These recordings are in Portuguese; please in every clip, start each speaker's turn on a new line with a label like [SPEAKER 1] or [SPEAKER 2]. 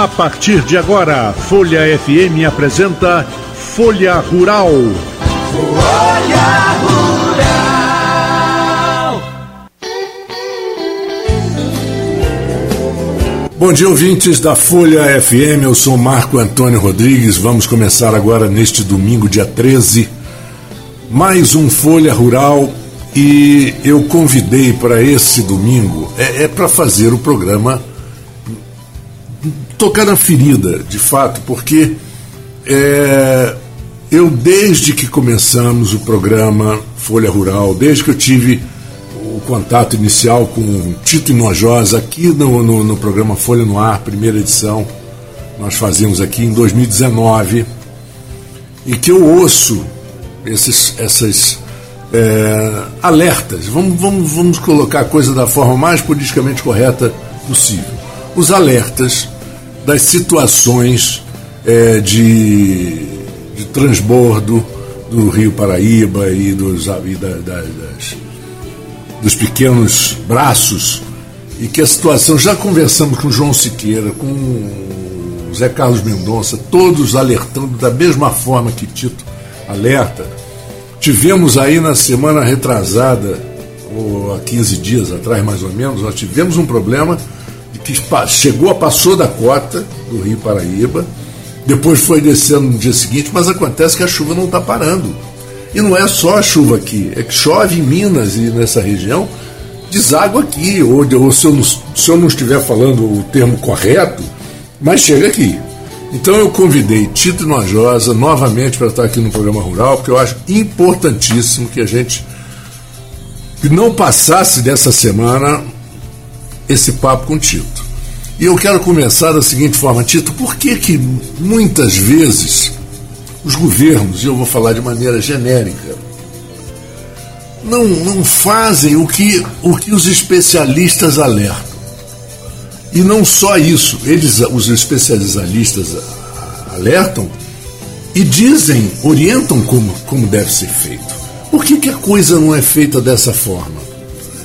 [SPEAKER 1] A partir de agora, Folha FM apresenta Folha Rural. Folha
[SPEAKER 2] Rural. Bom dia, ouvintes da Folha FM. Eu sou Marco Antônio Rodrigues. Vamos começar agora neste domingo, dia 13, mais um Folha Rural. E eu convidei para esse domingo, é, é para fazer o programa tocar na ferida, de fato, porque é, eu, desde que começamos o programa Folha Rural, desde que eu tive o contato inicial com Tito Inojosa aqui no, no, no programa Folha no Ar, primeira edição, nós fazíamos aqui em 2019, e que eu ouço esses, essas é, alertas, vamos, vamos, vamos colocar a coisa da forma mais politicamente correta possível. Os alertas das situações é, de, de transbordo do Rio Paraíba e dos, e da, da, das, dos pequenos braços, e que a situação, já conversamos com João Siqueira, com Zé Carlos Mendonça, todos alertando da mesma forma que Tito alerta. Tivemos aí na semana retrasada, ou há 15 dias atrás mais ou menos, nós tivemos um problema que chegou, passou da cota do Rio Paraíba, depois foi descendo no dia seguinte, mas acontece que a chuva não está parando. E não é só a chuva aqui, é que chove em Minas e nessa região, deságua aqui, ou, ou se, eu não, se eu não estiver falando o termo correto, mas chega aqui. Então eu convidei Tito Nojosa novamente para estar aqui no programa Rural, porque eu acho importantíssimo que a gente não passasse dessa semana esse papo com Tito. E eu quero começar da seguinte forma, Tito, por que que muitas vezes os governos, e eu vou falar de maneira genérica, não, não fazem o que, o que os especialistas alertam? E não só isso, eles, os especialistas alertam e dizem, orientam como, como deve ser feito. Por que, que a coisa não é feita dessa forma?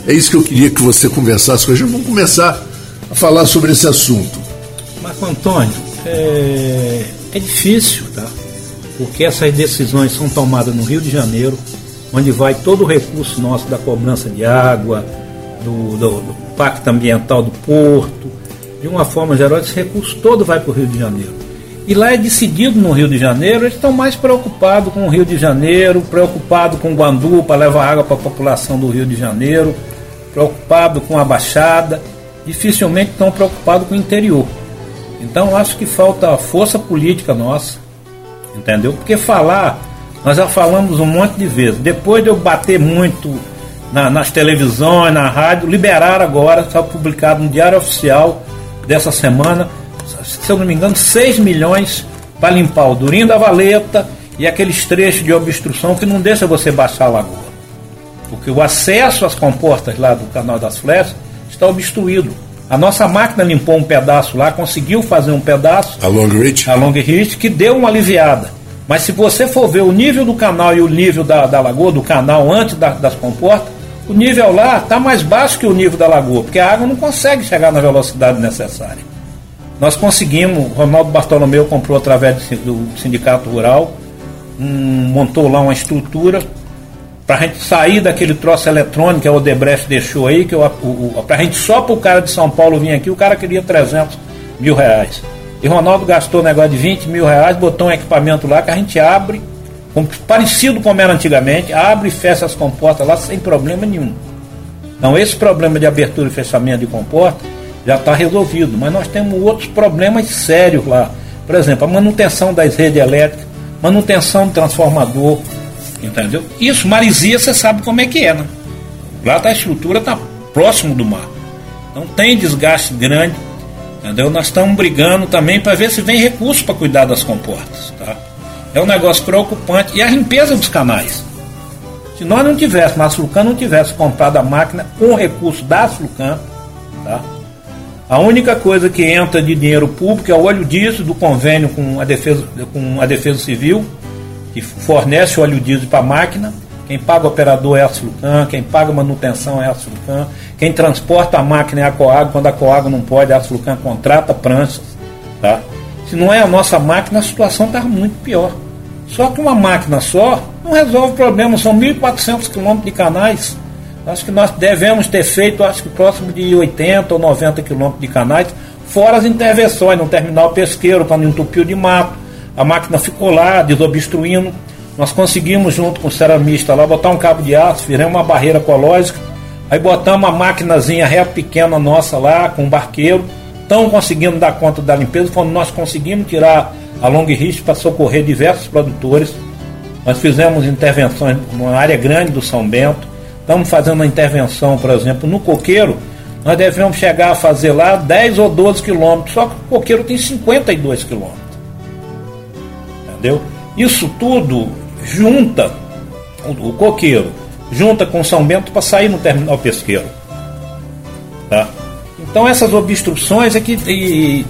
[SPEAKER 2] É isso que eu queria que você conversasse com a gente. Vamos começar a falar sobre esse assunto.
[SPEAKER 3] Marco Antônio, é, é difícil, tá? Porque essas decisões são tomadas no Rio de Janeiro, onde vai todo o recurso nosso da cobrança de água, do, do, do pacto ambiental do porto, de uma forma geral, esse recurso todo vai para o Rio de Janeiro. E lá é decidido no Rio de Janeiro, eles estão mais preocupados com o Rio de Janeiro, preocupados com o Guandu para levar água para a população do Rio de Janeiro, preocupado com a Baixada, dificilmente estão preocupados com o interior. Então acho que falta força política nossa, entendeu? Porque falar, nós já falamos um monte de vezes. Depois de eu bater muito na, nas televisões, na rádio, liberaram agora, está publicado no Diário Oficial dessa semana, se eu não me engano, 6 milhões para limpar o Durinho da Valeta e aqueles trechos de obstrução que não deixa você baixar a lagoa porque o acesso às compostas lá do canal das Flechas está obstruído. A nossa máquina limpou um pedaço lá, conseguiu fazer um pedaço.
[SPEAKER 2] A long reach?
[SPEAKER 3] A long reach, que deu uma aliviada. Mas se você for ver o nível do canal e o nível da, da lagoa, do canal antes da, das comportas, o nível lá está mais baixo que o nível da lagoa, porque a água não consegue chegar na velocidade necessária. Nós conseguimos, Ronaldo Bartolomeu comprou através do Sindicato Rural, um, montou lá uma estrutura para a gente sair daquele troço eletrônico que a Odebrecht deixou aí, que para a gente só para o cara de São Paulo vir aqui, o cara queria 300 mil reais. E Ronaldo gastou um negócio de 20 mil reais, botou um equipamento lá que a gente abre, parecido como era antigamente, abre e fecha as comportas lá sem problema nenhum. Então esse problema de abertura e fechamento de comporta já está resolvido, mas nós temos outros problemas sérios lá. Por exemplo, a manutenção das redes elétricas, manutenção do transformador, Entendeu? Isso, Marizia, você sabe como é que é, né? Lá tá, a estrutura está próximo do mar. Então tem desgaste grande. Entendeu? Nós estamos brigando também para ver se vem recurso para cuidar das comportas. Tá? É um negócio preocupante. E a limpeza dos canais. Se nós não tivéssemos, a Sulcan não tivesse comprado a máquina com recurso da Sulcan, tá? A única coisa que entra de dinheiro público é o óleo diesel do convênio com a defesa, com a defesa civil, que fornece o óleo diesel para a máquina. Quem paga o operador é a Sulcan, quem paga a manutenção é a Sulcan, quem transporta a máquina é a Coag, quando a Coag não pode, a Sulcan contrata pranchas. Tá? Se não é a nossa máquina, a situação está muito pior. Só que uma máquina só não resolve o problema, são 1.400 quilômetros de canais. Acho que nós devemos ter feito, acho que próximo de 80 ou 90 quilômetros de canais, fora as intervenções no terminal pesqueiro, quando entupiu de mato. A máquina ficou lá, desobstruindo. Nós conseguimos, junto com o ceramista lá, botar um cabo de aço, fizemos uma barreira ecológica. Aí botamos uma maquinazinha ré pequena nossa lá, com um barqueiro. Estão conseguindo dar conta da limpeza. Quando nós conseguimos tirar a long Rich para socorrer diversos produtores. Nós fizemos intervenções numa área grande do São Bento. Estamos fazendo uma intervenção, por exemplo, no coqueiro. Nós devemos chegar a fazer lá 10 ou 12 quilômetros, só que o coqueiro tem 52 quilômetros. Entendeu? Isso tudo junta o, o coqueiro, junta com São Bento para sair no terminal pesqueiro. Tá? Então essas obstruções é que e,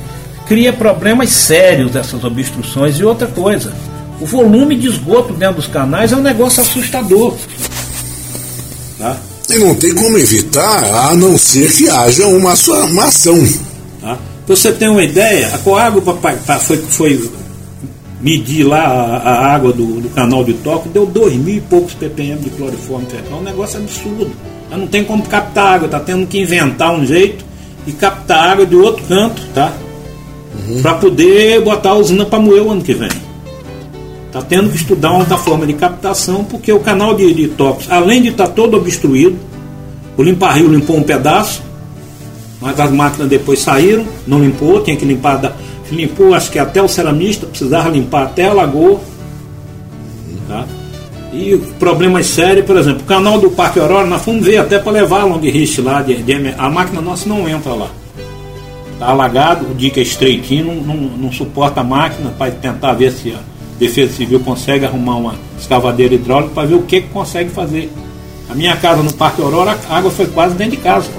[SPEAKER 3] cria problemas sérios essas obstruções. E outra coisa, o volume de esgoto dentro dos canais é um negócio assustador.
[SPEAKER 2] Tá? E não tem como evitar, a não ser que haja uma, uma ação.
[SPEAKER 3] Tá? Para você ter uma ideia, a Coágua foi, foi medir lá a, a água do, do, canal de toque, deu dois mil e poucos ppm de cloriforme fecal. É um negócio absurdo. Ela não tem como captar água, está tendo que inventar um jeito e captar água de outro canto, tá? uhum. para poder botar a usina para moer o ano que vem. Está tendo que estudar uma outra forma de captação, porque o canal de, de além de estar tá todo obstruído, o limpa-rio limpou um pedaço, mas as máquinas depois saíram, não limpou, tinha que limpar. Da, limpou, acho que até o ceramista, precisava limpar até a lagoa. Tá? E problemas sérios, por exemplo, o canal do Parque Aurora, nós fomos ver até para levar a long rich lá, de, de, a máquina nossa não entra lá. Está alagado, o dique é estreitinho, não, não, não suporta a máquina para tentar ver se a Defesa Civil consegue arrumar uma escavadeira hidráulica para ver o que, que consegue fazer. A minha casa no Parque Aurora, a água foi quase dentro de casa.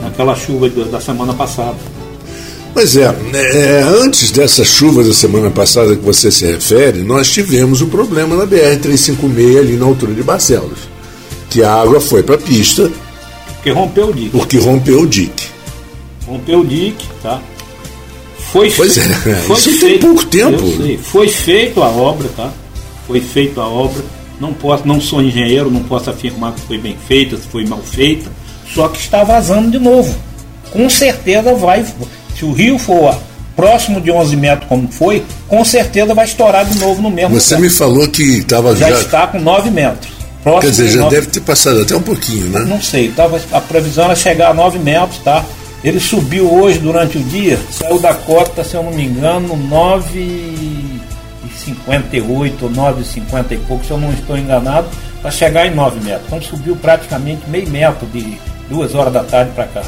[SPEAKER 3] Naquela chuva da semana passada.
[SPEAKER 2] Pois é, é, antes dessas chuvas da semana passada que você se refere, nós tivemos o um problema na BR-356 ali na altura de Barcelos. Que a água foi para a pista.
[SPEAKER 3] Porque rompeu o dique.
[SPEAKER 2] Porque rompeu o dique
[SPEAKER 3] rompeu o dique, tá?
[SPEAKER 2] Foi, pois fe... é, foi isso feito, tem pouco tempo.
[SPEAKER 3] Foi feito a obra, tá? Foi feita a obra. Não posso, não sou engenheiro, não posso afirmar que foi bem feita, se foi mal feita. Só que está vazando de novo. Com certeza vai. Se o rio for próximo de 11 metros como foi, com certeza vai estourar de novo no mesmo
[SPEAKER 2] Você lugar. me falou que estava
[SPEAKER 3] já, já está com 9 metros.
[SPEAKER 2] Quer dizer, já 9... deve ter passado até um pouquinho, né?
[SPEAKER 3] Não sei, tava, a previsão era chegar a 9 metros, tá? Ele subiu hoje durante o dia, saiu da cota, se eu não me engano, 9,58 ou 9,50 e pouco, se eu não estou enganado, para chegar em 9 metros. Então subiu praticamente meio metro de duas horas da tarde para cá.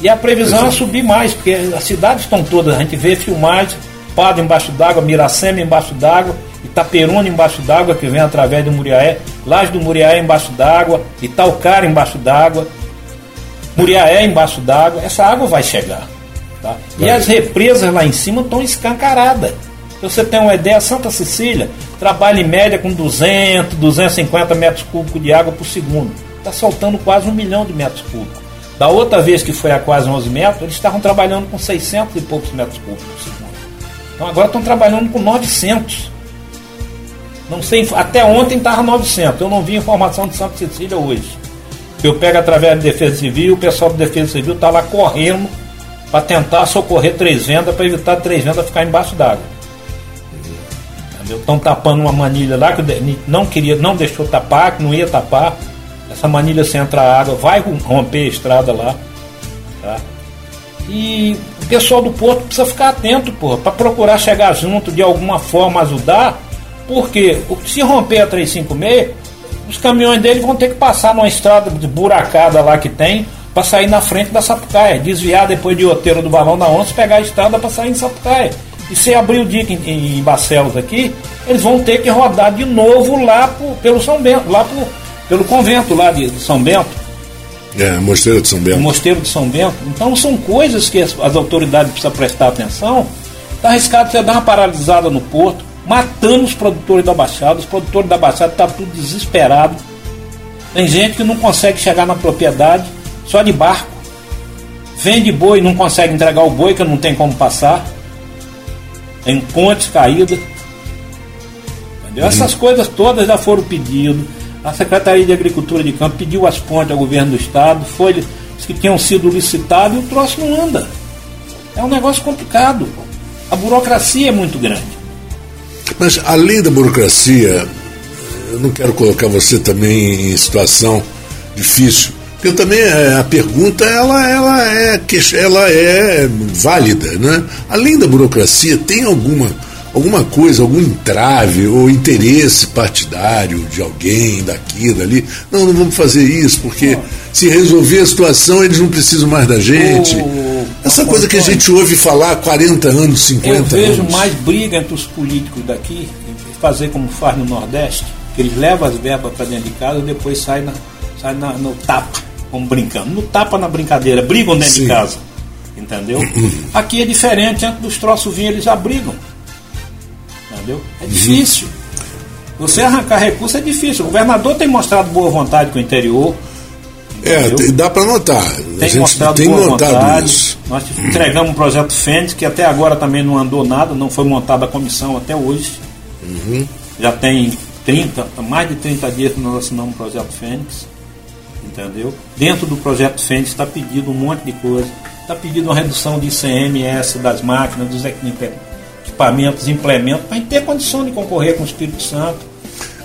[SPEAKER 3] E a previsão é subir mais, porque as cidades estão todas, a gente vê filmagens, Pado embaixo d'água, Miracema embaixo d'água, Itaperuna embaixo d'água, que vem através do Muriaé, Laje do Muriaé embaixo d'água, Itaucara embaixo d'água. Muriaé embaixo d'água, essa água vai chegar. Tá? E as represas lá em cima estão escancaradas. Se você tem uma ideia, Santa Cecília trabalha em média com 200, 250 metros cúbicos de água por segundo. Está soltando quase um milhão de metros cúbicos. Da outra vez que foi a quase 11 metros, eles estavam trabalhando com 600 e poucos metros cúbicos por segundo. Então agora estão trabalhando com 900. Não sei, até ontem estava 900. Eu não vi informação de Santa Cecília hoje eu pego através da Defesa Civil, o pessoal da Defesa Civil está lá correndo para tentar socorrer três vendas, para evitar três vendas ficar embaixo d'água. Estão tapando uma manilha lá que não queria, não deixou tapar, que não ia tapar. Essa manilha se entrar água, vai romper a estrada lá. Tá? E o pessoal do porto precisa ficar atento, para procurar chegar junto de alguma forma ajudar, porque se romper a 356, os caminhões dele vão ter que passar numa estrada de buracada lá que tem para sair na frente da Sapucaia, desviar depois de Oteiro do Balão da Onça, pegar a estrada para sair em Sapucaia. E se abrir o dique em, em Barcelos aqui, eles vão ter que rodar de novo lá pro, pelo São Bento, lá pro, pelo convento lá de, de São Bento.
[SPEAKER 2] É, Mosteiro de São Bento.
[SPEAKER 3] Mosteiro de São Bento. Então são coisas que as, as autoridades precisam prestar atenção. Está arriscado você dar uma paralisada no porto, matando os produtores da Baixada. Os produtores da Baixada estão tá tudo desesperado. Tem gente que não consegue chegar na propriedade só de barco. Vende boi e não consegue entregar o boi, que não tem como passar. Tem pontes caídas. Entendeu? Uhum. Essas coisas todas já foram pedidas. A Secretaria de Agricultura de Campo pediu as pontes ao governo do estado, foi que tinham sido licitados e o troço não anda. É um negócio complicado. A burocracia é muito grande.
[SPEAKER 2] Mas além da burocracia, eu não quero colocar você também em situação difícil. Porque também é, a pergunta ela, ela, é, ela é válida, né? Além da burocracia, tem alguma, alguma coisa, algum entrave ou interesse partidário de alguém daqui, dali? Não, não vamos fazer isso, porque se resolver a situação, eles não precisam mais da gente. Essa coisa que a gente ouve falar há 40 anos, 50 anos.
[SPEAKER 3] Eu vejo mais briga entre os políticos daqui, fazer como faz no Nordeste, que eles levam as verbas para dentro de casa e depois saem na, sai na, no tapa, como brincando. No tapa na brincadeira, brigam dentro Sim. de casa. Entendeu? Aqui é diferente, antes dos troços vir, eles já brigam. Entendeu? É uhum. difícil. Você arrancar recurso é difícil. O governador tem mostrado boa vontade com o interior.
[SPEAKER 2] É, dá para notar.
[SPEAKER 3] Tem gente tem notado vontade. isso. Nós entregamos um projeto Fênix, que até agora também não andou nada, não foi montada a comissão até hoje. Uhum. Já tem 30, mais de 30 dias que nós assinamos o projeto Fênix. Entendeu? Dentro do projeto Fênix está pedido um monte de coisa. Está pedido uma redução de ICMS das máquinas, dos equipamentos, implementos, para ter condição de concorrer com o Espírito Santo.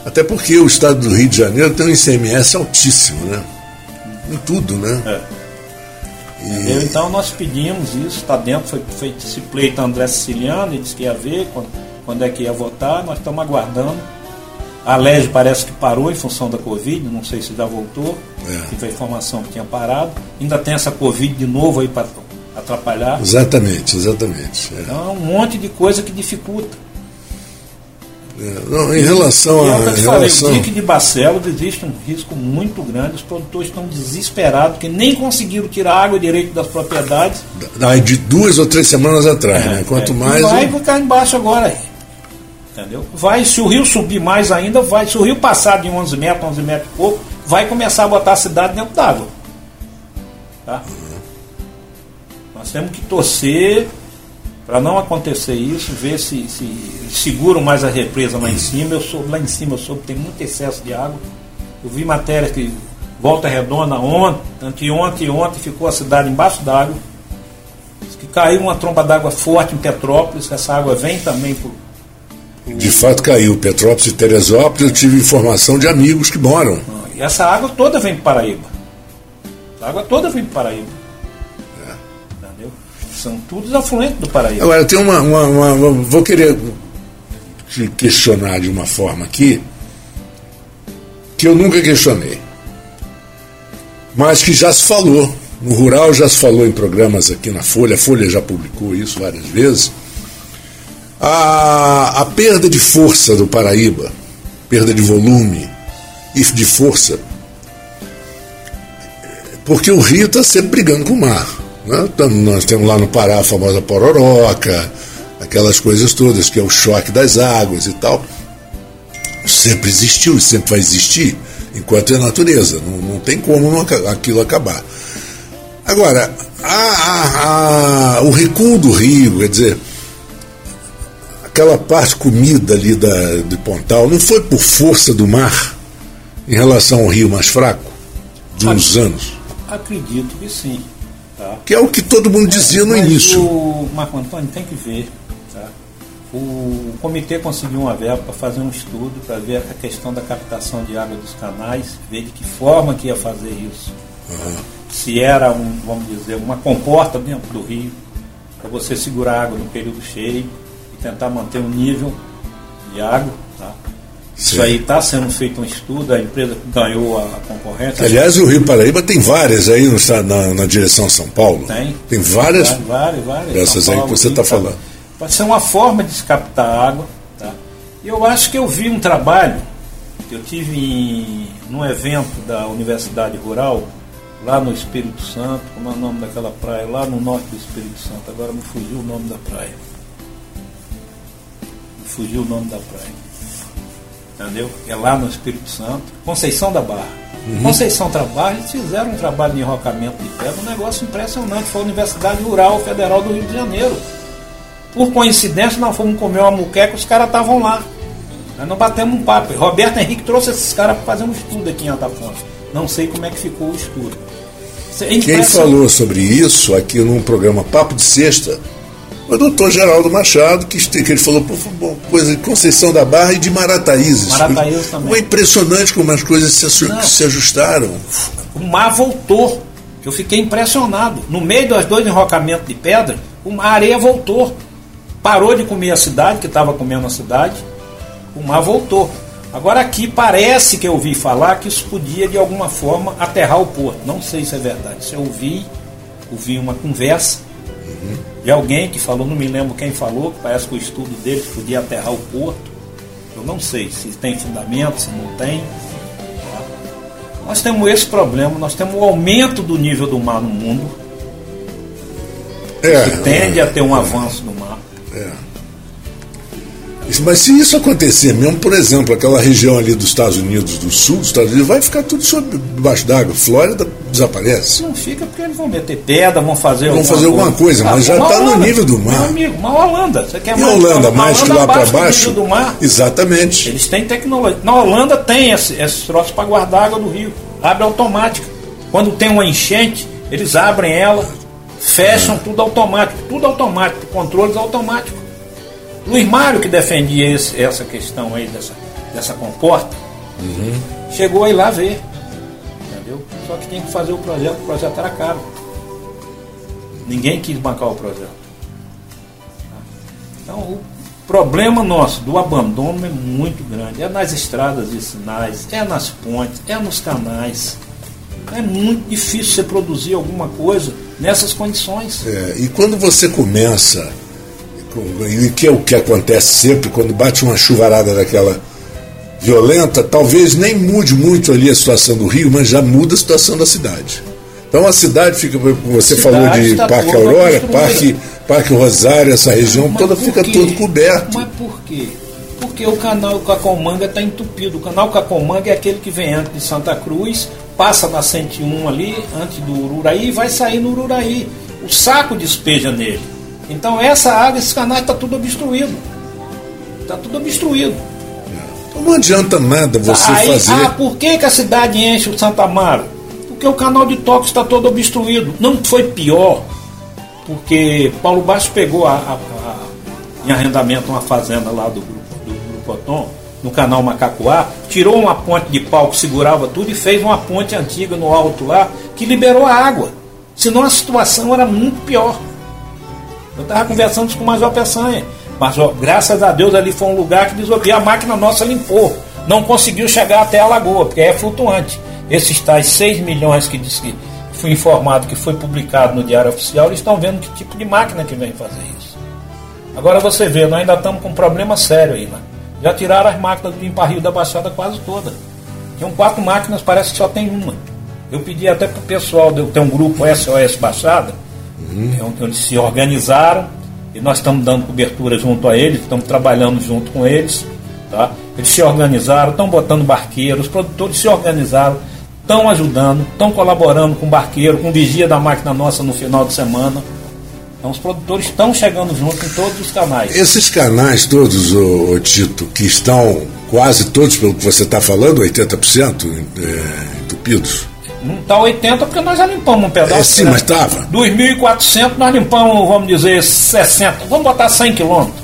[SPEAKER 2] Até porque o estado do Rio de Janeiro tem um ICMS altíssimo, né? em tudo, né? É.
[SPEAKER 3] E... Então nós pedimos isso, está dentro, foi feito esse pleito André Siciliano, ele disse que ia ver quando, quando é que ia votar, nós estamos aguardando. A LEG parece que parou em função da Covid, não sei se já voltou, é. tive a informação que tinha parado. Ainda tem essa Covid de novo aí para atrapalhar.
[SPEAKER 2] Exatamente, exatamente.
[SPEAKER 3] É. Então é um monte de coisa que dificulta.
[SPEAKER 2] É, não, em relação a.
[SPEAKER 3] Eu te falei, relação... o dique de Barcelos existe um risco muito grande, os produtores estão desesperados, porque nem conseguiram tirar água direito das propriedades.
[SPEAKER 2] Da, de duas ou três semanas atrás, é, né? Quanto é. mais.
[SPEAKER 3] vai eu... ficar embaixo agora. Entendeu? Vai, se o rio subir mais ainda, vai. Se o rio passar de 11 metros, 11 metros e pouco, vai começar a botar a cidade dentro d'água. Tá? Nós temos que torcer para não acontecer isso, ver se, se seguram mais a represa lá em cima. Eu soube, lá em cima eu soube tem muito excesso de água. Eu vi matéria que Volta Redonda ontem, anteontem e ontem ficou a cidade embaixo d'água. Que caiu uma tromba d'água forte em Petrópolis, essa água vem também por.
[SPEAKER 2] De fato caiu. Petrópolis e Teresópolis, eu tive informação de amigos que moram.
[SPEAKER 3] E essa água toda vem para Paraíba. A água toda vem para Paraíba. São todos afluentes do Paraíba.
[SPEAKER 2] Agora, tem uma, uma, uma, Vou querer te questionar de uma forma aqui que eu nunca questionei. Mas que já se falou. No rural já se falou em programas aqui na Folha, a Folha já publicou isso várias vezes. A, a perda de força do Paraíba, perda de volume e de força, porque o rio está sempre brigando com o mar. Né? Nós temos lá no Pará a famosa pororoca, aquelas coisas todas, que é o choque das águas e tal. Sempre existiu e sempre vai existir, enquanto é natureza. Não, não tem como não, aquilo acabar. Agora, a, a, a, o recuo do rio, quer dizer, aquela parte comida ali da, de Pontal, não foi por força do mar em relação ao rio mais fraco de uns anos?
[SPEAKER 3] Acredito que sim.
[SPEAKER 2] Tá. Que é o que todo mundo dizia no início.
[SPEAKER 3] O Marco Antônio tem que ver. Tá? O comitê conseguiu uma verba para fazer um estudo para ver a questão da captação de água dos canais, ver de que forma que ia fazer isso. Uhum. Se era, um, vamos dizer, uma comporta dentro do rio, para você segurar a água no período cheio e tentar manter um nível de água. Tá? Sim. Isso aí está sendo feito um estudo, a empresa ganhou a concorrência.
[SPEAKER 2] Aliás, o Rio Paraíba tem várias aí no, na, na direção São Paulo.
[SPEAKER 3] Tem.
[SPEAKER 2] Tem várias.
[SPEAKER 3] Várias, várias.
[SPEAKER 2] Dessas aí que você está falando.
[SPEAKER 3] Pode ser uma forma de se captar água. Tá? E eu acho que eu vi um trabalho, eu tive em, num evento da Universidade Rural, lá no Espírito Santo, como é o nome daquela praia, lá no norte do Espírito Santo, agora me fugiu o nome da praia. Me fugiu o nome da praia. Entendeu? É lá no Espírito Santo, Conceição da Barra. Uhum. Conceição Trabalho, eles fizeram um trabalho de enrocamento de pedra, um negócio impressionante. Foi a Universidade Rural Federal do Rio de Janeiro. Por coincidência, nós fomos comer uma muqueca, os caras estavam lá. Nós não batemos um papo. Roberto Henrique trouxe esses caras para fazer um estudo aqui em Atafonte. Não sei como é que ficou o estudo.
[SPEAKER 2] Quem falou sobre isso aqui num programa Papo de Sexta o doutor Geraldo Machado, que, que ele falou por coisa de Conceição da Barra e de Marataízes.
[SPEAKER 3] Marataízes também.
[SPEAKER 2] Foi impressionante como as coisas se, se ajustaram.
[SPEAKER 3] O mar voltou, eu fiquei impressionado. No meio dos dois enrocamentos de pedra, a areia voltou. Parou de comer a cidade, que estava comendo a cidade, o mar voltou. Agora aqui parece que eu ouvi falar que isso podia de alguma forma aterrar o porto. Não sei se é verdade. Se eu ouvi, ouvi uma conversa uhum. De alguém que falou, não me lembro quem falou, que parece que o estudo dele podia aterrar o porto. Eu não sei se tem fundamento, se não tem. Nós temos esse problema, nós temos o aumento do nível do mar no mundo. É, que tende é, a ter um é, avanço do mar. É.
[SPEAKER 2] Mas se isso acontecer mesmo, por exemplo, aquela região ali dos Estados Unidos, do sul dos Estados Unidos, vai ficar tudo sob, debaixo d'água. Flórida desaparece.
[SPEAKER 3] Não fica porque eles vão meter pedra, vão fazer
[SPEAKER 2] vão alguma fazer alguma coisa, coisa mas ah, já está no nível do mar. Meu
[SPEAKER 3] amigo, uma Holanda. Você quer
[SPEAKER 2] e
[SPEAKER 3] mais,
[SPEAKER 2] Holanda, mais que lá para baixo?
[SPEAKER 3] Do mar.
[SPEAKER 2] Exatamente.
[SPEAKER 3] Eles têm tecnologia. Na Holanda tem esse, esse troço para guardar água do rio. Abre automática. Quando tem uma enchente, eles abrem ela, fecham é. tudo automático. Tudo automático, controles automáticos. Luiz Mário, que defendia esse, essa questão aí dessa, dessa comporta, uhum. chegou aí lá ver. Entendeu? Só que tinha que fazer o projeto, o projeto era caro. Ninguém quis bancar o projeto. Então o problema nosso do abandono é muito grande. É nas estradas de sinais, é nas pontes, é nos canais. É muito difícil você produzir alguma coisa nessas condições.
[SPEAKER 2] É, e quando você começa e que é o que acontece sempre quando bate uma chuvarada daquela violenta, talvez nem mude muito ali a situação do Rio, mas já muda a situação da cidade. Então a cidade fica, você falou de Parque Aurora, Parque, Parque Rosário, essa região mas toda fica tudo coberto.
[SPEAKER 3] Mas por quê? Porque o canal Cacomanga está entupido. O canal Cacomanga é aquele que vem antes de Santa Cruz, passa na 101 ali, antes do Ururaí, e vai sair no Ururaí. O saco despeja nele. Então essa água, esses canais está tudo obstruído. Está tudo obstruído.
[SPEAKER 2] Então não adianta nada você Aí, fazer.
[SPEAKER 3] Ah, por que, que a cidade enche o Santa Amaro? Porque o canal de toque está todo obstruído. Não foi pior, porque Paulo Baixo pegou a, a, a, em arrendamento uma fazenda lá do grupo, do grupo Otom, no canal Macacuá, tirou uma ponte de pau que segurava tudo e fez uma ponte antiga no alto lá que liberou a água. Senão a situação era muito pior. Eu estava conversando com o Major Peçanha. Mas ó, graças a Deus ali foi um lugar que desobia, a máquina nossa limpou. Não conseguiu chegar até a lagoa, porque é flutuante. Esses tais 6 milhões que disse que fui informado que foi publicado no Diário Oficial, eles estão vendo que tipo de máquina que vem fazer isso. Agora você vê, nós ainda estamos com um problema sério aí, né? Já tiraram as máquinas do limpa-rio da Baixada quase toda. Tinham quatro máquinas, parece que só tem uma. Eu pedi até para o pessoal, tem um grupo SOS Baixada, uhum. onde eles se organizaram e nós estamos dando cobertura junto a eles, estamos trabalhando junto com eles. Tá? Eles se organizaram, estão botando barqueiros, os produtores se organizaram, estão ajudando, estão colaborando com o barqueiro, com vigia da máquina nossa no final de semana. Então os produtores estão chegando junto em todos os canais.
[SPEAKER 2] Esses canais todos, ô Tito, que estão quase todos, pelo que você está falando, 80% é, entupidos,
[SPEAKER 3] não está 80 porque nós já limpamos um pedaço. É,
[SPEAKER 2] sim, né? mas estava.
[SPEAKER 3] 2.400 nós limpamos, vamos dizer, 60. Vamos botar 100 quilômetros.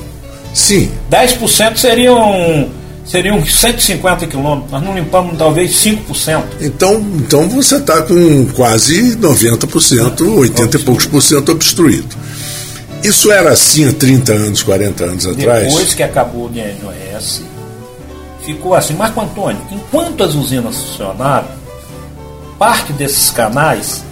[SPEAKER 2] Sim.
[SPEAKER 3] 10% seriam seriam 150 quilômetros. Nós não limpamos talvez 5%.
[SPEAKER 2] Então, então você está com quase 90%, 80 e poucos por cento obstruído. Isso era assim há 30 anos, 40 anos atrás?
[SPEAKER 3] Depois que acabou o DNOS, ficou assim. Marco Antônio, enquanto as usinas funcionaram, parte desses canais,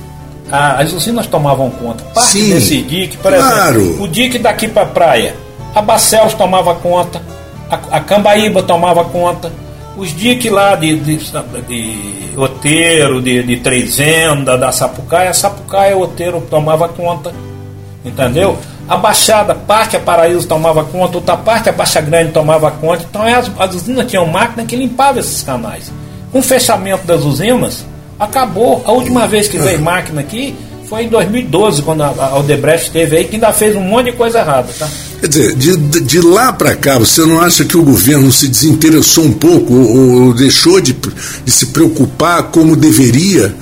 [SPEAKER 3] a, as usinas tomavam conta. Parte Sim, desse dique, por claro. exemplo, o dique daqui para a praia, A Barcelos tomava conta, a, a Cambaíba tomava conta, os diques lá de, de, de Oteiro, de, de Trezenda, da Sapucaia, a Sapucaia, Oteiro tomava conta, entendeu? A Baixada, parte a Paraíso tomava conta, outra parte a Baixa Grande tomava conta. Então as, as usinas tinham máquina que limpava esses canais. Com o fechamento das usinas, acabou. A última vez que veio máquina aqui foi em 2012, quando a Odebrecht esteve aí, que ainda fez um monte de coisa errada. Tá?
[SPEAKER 2] Quer dizer, de, de lá para cá, você não acha que o governo se desinteressou um pouco ou, ou deixou de, de se preocupar como deveria?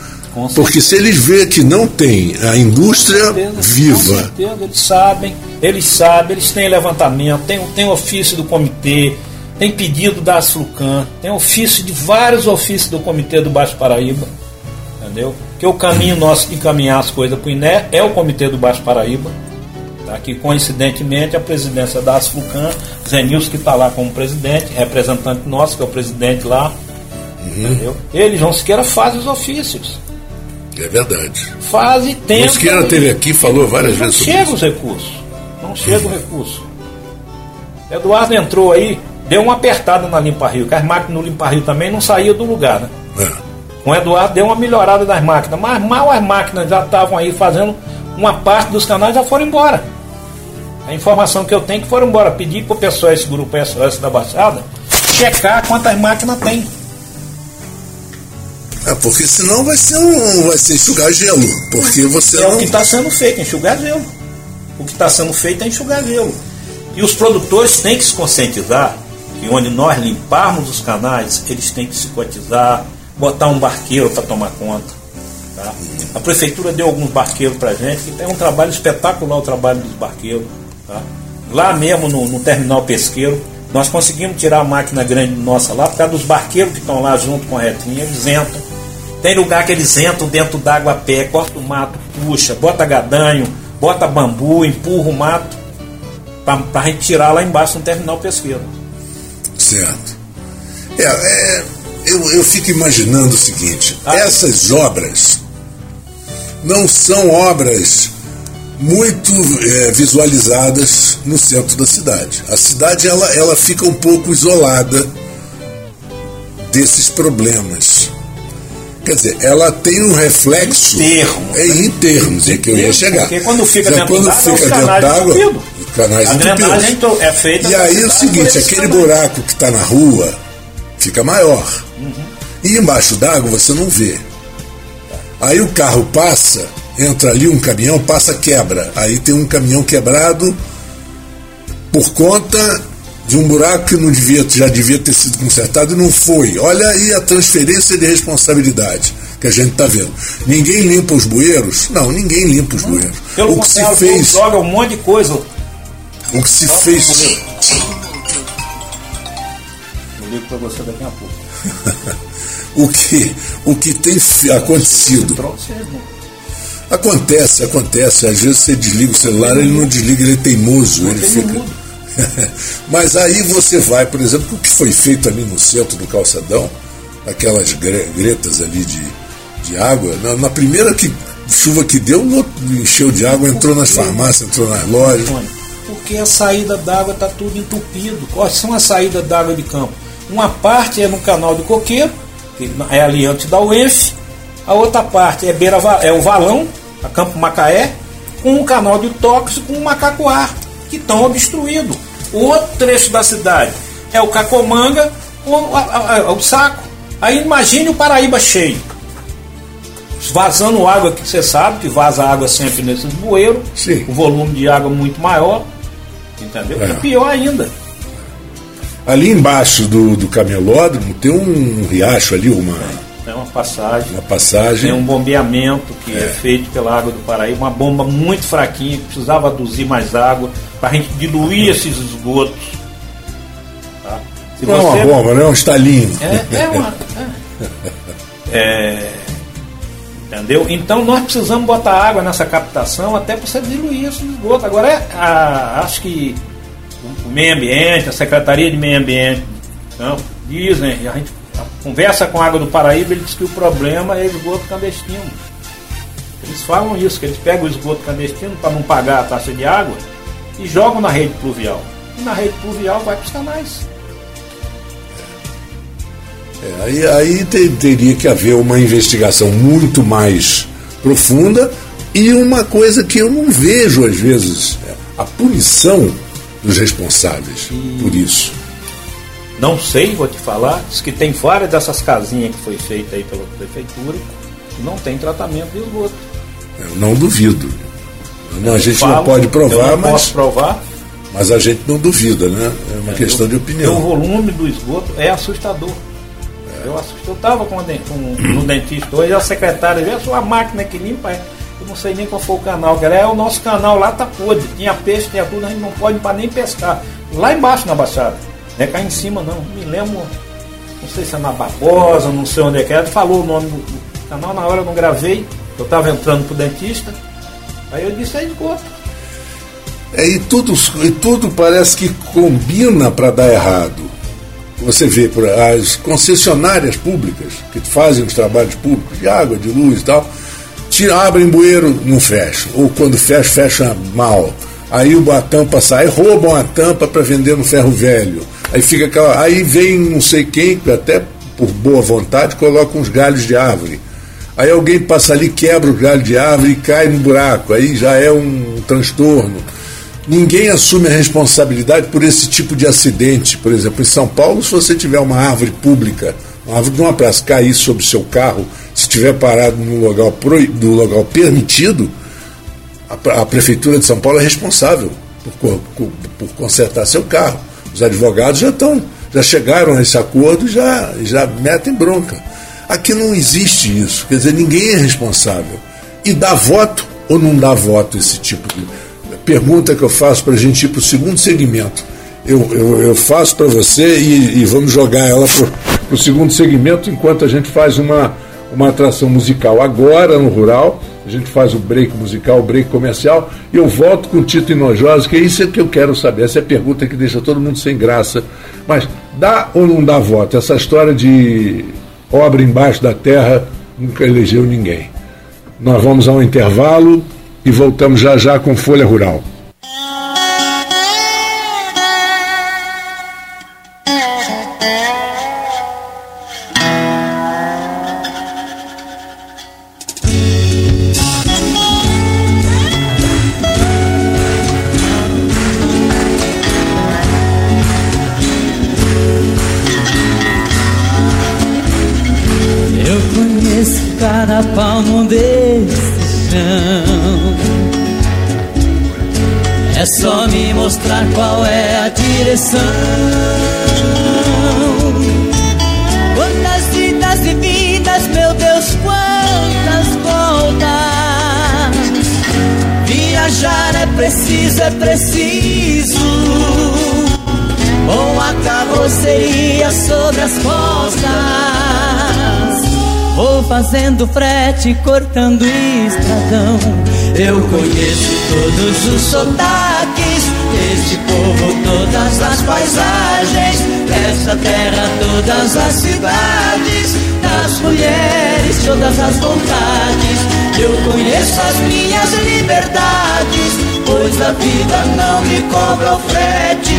[SPEAKER 2] Porque se eles veem que não tem a indústria certeza, viva. Com
[SPEAKER 3] certeza, eles sabem, eles sabem, eles têm levantamento, tem, tem ofício do comitê, tem pedido da Asflucan, tem ofício de vários ofícios do comitê do Baixo Paraíba, entendeu? Que o caminho nosso de encaminhar as coisas para o INE é o comitê do Baixo Paraíba, tá? que coincidentemente a presidência da Asflucan, Zé Nilson que está lá como presidente, representante nosso, que é o presidente lá, uhum. entendeu? Ele, João Siqueira, faz os ofícios.
[SPEAKER 2] É verdade.
[SPEAKER 3] Faz e tempo.
[SPEAKER 2] Mosqueira teve aqui falou várias vezes
[SPEAKER 3] sobre chega os recursos. Não chega o recurso. Eduardo entrou aí, deu uma apertada na Limpa Rio, que as máquinas no Limpa Rio também não saíam do lugar, né? É. O Eduardo deu uma melhorada das máquinas, mas mal as máquinas já estavam aí fazendo, uma parte dos canais já foram embora. A informação que eu tenho é que foram embora. Pedi para o pessoal, esse grupo SOS da Baixada, checar quantas máquinas tem.
[SPEAKER 2] É, porque senão vai ser um. vai ser enxugar gelo. Porque você
[SPEAKER 3] é
[SPEAKER 2] não...
[SPEAKER 3] o que está sendo feito, enxugar gelo. O que está sendo feito é enxugar gelo. E os produtores têm que se conscientizar que onde nós limparmos os canais, eles têm que se cotizar, botar um barqueiro para tomar conta. Tá? A prefeitura deu alguns barqueiros para gente, que tem um trabalho espetacular o trabalho dos barqueiros. Tá? Lá mesmo no, no terminal pesqueiro, nós conseguimos tirar a máquina grande nossa lá, por causa dos barqueiros que estão lá junto com a retinha, eles entram tem lugar que eles entram dentro d'água a pé, corta o mato, puxa, bota gadanho, bota bambu, empurra o mato para a gente tirar lá embaixo no terminal pesqueiro.
[SPEAKER 2] Certo. É, é, eu, eu fico imaginando o seguinte: ah. essas obras não são obras muito é, visualizadas no centro da cidade. A cidade ela, ela fica um pouco isolada desses problemas. Quer dizer, ela tem um reflexo.
[SPEAKER 3] Em termos.
[SPEAKER 2] É em termos, é que eu ia chegar.
[SPEAKER 3] Porque quando fica dentro
[SPEAKER 2] quando
[SPEAKER 3] d'água,
[SPEAKER 2] fica dentro d'água, canais
[SPEAKER 3] a entupidos. é feita.
[SPEAKER 2] E aí é o seguinte, aquele buraco que está na rua fica maior. Uhum. E embaixo d'água você não vê. Aí o carro passa, entra ali um caminhão, passa, quebra. Aí tem um caminhão quebrado por conta de um buraco que não devia, já devia ter sido consertado e não foi. Olha aí a transferência de responsabilidade que a gente está vendo. Ninguém limpa os bueiros? Não, ninguém limpa os bueiros.
[SPEAKER 3] Pelo o que se fez. joga um monte de coisa.
[SPEAKER 2] O que se fez.
[SPEAKER 3] Ligo para você daqui a pouco.
[SPEAKER 2] o, que, o que tem acontecido. Acontece, acontece. Às vezes você desliga o celular, ele não desliga, ele é teimoso. Ele fica. Mas aí você vai, por exemplo, o que foi feito ali no centro do calçadão, aquelas gretas ali de, de água, na, na primeira que, chuva que deu, encheu de água, entrou nas farmácias, entrou nas lojas.
[SPEAKER 3] Porque a saída d'água está tudo entupido. Quais são as saídas d'água de campo? Uma parte é no canal do Coqueiro, que é ali antes da UENF, a outra parte é, beira, é o Valão, a Campo Macaé, com o canal de tóxico com o Macacoar que estão obstruídos. O outro trecho da cidade é o Cacomanga, o, a, a, o saco. Aí imagine o Paraíba cheio. Vazando água, que você sabe que vaza água sempre nesses bueiros, Sim. o volume de água muito maior, entendeu? É. E pior ainda.
[SPEAKER 2] Ali embaixo do, do camelódromo tem um riacho ali, uma.
[SPEAKER 3] É uma passagem.
[SPEAKER 2] Uma passagem.
[SPEAKER 3] Tem um bombeamento que é. é. feito pela água do Paraíba, uma bomba muito fraquinha, que precisava aduzir mais água para a gente diluir esses esgotos.
[SPEAKER 2] Tá? Se não você... é uma bomba, não é um estalinho.
[SPEAKER 3] É, é uma. É. é, entendeu? Então nós precisamos botar água nessa captação até para você diluir esse esgoto. Agora, é, a, acho que meio ambiente, a Secretaria de Meio Ambiente, não, dizem, a gente conversa com a água do Paraíba, ele diz que o problema é esgoto clandestino. Eles falam isso, que eles pegam o esgoto clandestino para não pagar a taxa de água e jogam na rede pluvial. E na rede pluvial vai custar mais.
[SPEAKER 2] É, aí aí te, teria que haver uma investigação muito mais profunda e uma coisa que eu não vejo às vezes, é a punição dos responsáveis e... por isso.
[SPEAKER 3] Não sei, vou te falar, diz que tem várias dessas casinhas que foi feita aí pela prefeitura que não tem tratamento de esgoto.
[SPEAKER 2] Eu não duvido. Não, a gente falo, não pode provar,
[SPEAKER 3] não
[SPEAKER 2] mas.
[SPEAKER 3] Posso provar.
[SPEAKER 2] Mas a gente não duvida, né? É uma é, questão
[SPEAKER 3] eu,
[SPEAKER 2] de opinião.
[SPEAKER 3] O volume do esgoto é assustador. É. Eu Eu estava com, com, no dentista hoje, a secretária a sua máquina que limpa. É. Eu não sei nem qual foi o canal, que é o nosso canal lá tá podre. Tinha peixe, tinha tudo, a gente não pode para nem pescar. Lá embaixo na Baixada. Não é cá em cima não. Me lembro, não sei se é na Barbosa, não sei onde é que é. Falou o nome do, canal, na hora eu não gravei. Eu estava entrando pro dentista. Aí eu disse, é esgoto.
[SPEAKER 2] É, e, tudo, e tudo parece que combina para dar errado. Você vê as concessionárias públicas que fazem os trabalhos públicos de água, de luz e tal, tira, abrem bueiro, não fecha. Ou quando fecha, fecha mal. Aí a tampa sai, roubam a tampa para vender no ferro velho. Aí fica aquela. Aí vem não sei quem, até por boa vontade, coloca uns galhos de árvore Aí alguém passa ali, quebra o galho de árvore e cai no buraco. Aí já é um transtorno. Ninguém assume a responsabilidade por esse tipo de acidente. Por exemplo, em São Paulo, se você tiver uma árvore pública, uma árvore de uma praça, cair sobre o seu carro, se estiver parado no local, pro, no local permitido, a, a, Prefeitura de São Paulo é responsável por, por, por consertar seu carro. Os advogados já estão, já chegaram a esse acordo já, já metem bronca. Aqui não existe isso. Quer dizer, ninguém é responsável. E dá voto ou não dá voto esse tipo de pergunta que eu faço para a gente ir para o segundo segmento. Eu, eu, eu faço para você e, e, vamos jogar ela para o segundo segmento enquanto a gente faz uma, uma atração musical. Agora no Rural, a gente faz o break musical, o break comercial, e eu volto com o Tito Inojosa, que é isso que eu quero saber. Essa é a pergunta que deixa todo mundo sem graça. Mas dá ou não dá voto? Essa história de obra embaixo da terra nunca elegeu ninguém. Nós vamos a um intervalo e voltamos já já com Folha Rural.
[SPEAKER 4] Viajar é preciso, é preciso. Com a carroceria sobre as costas. Vou fazendo frete, cortando estradão. Eu conheço todos os sotaques deste povo, todas as paisagens, desta terra, todas as cidades, das mulheres, todas as vontades. Eu conheço as minhas liberdades, pois a vida não me cobra o frete.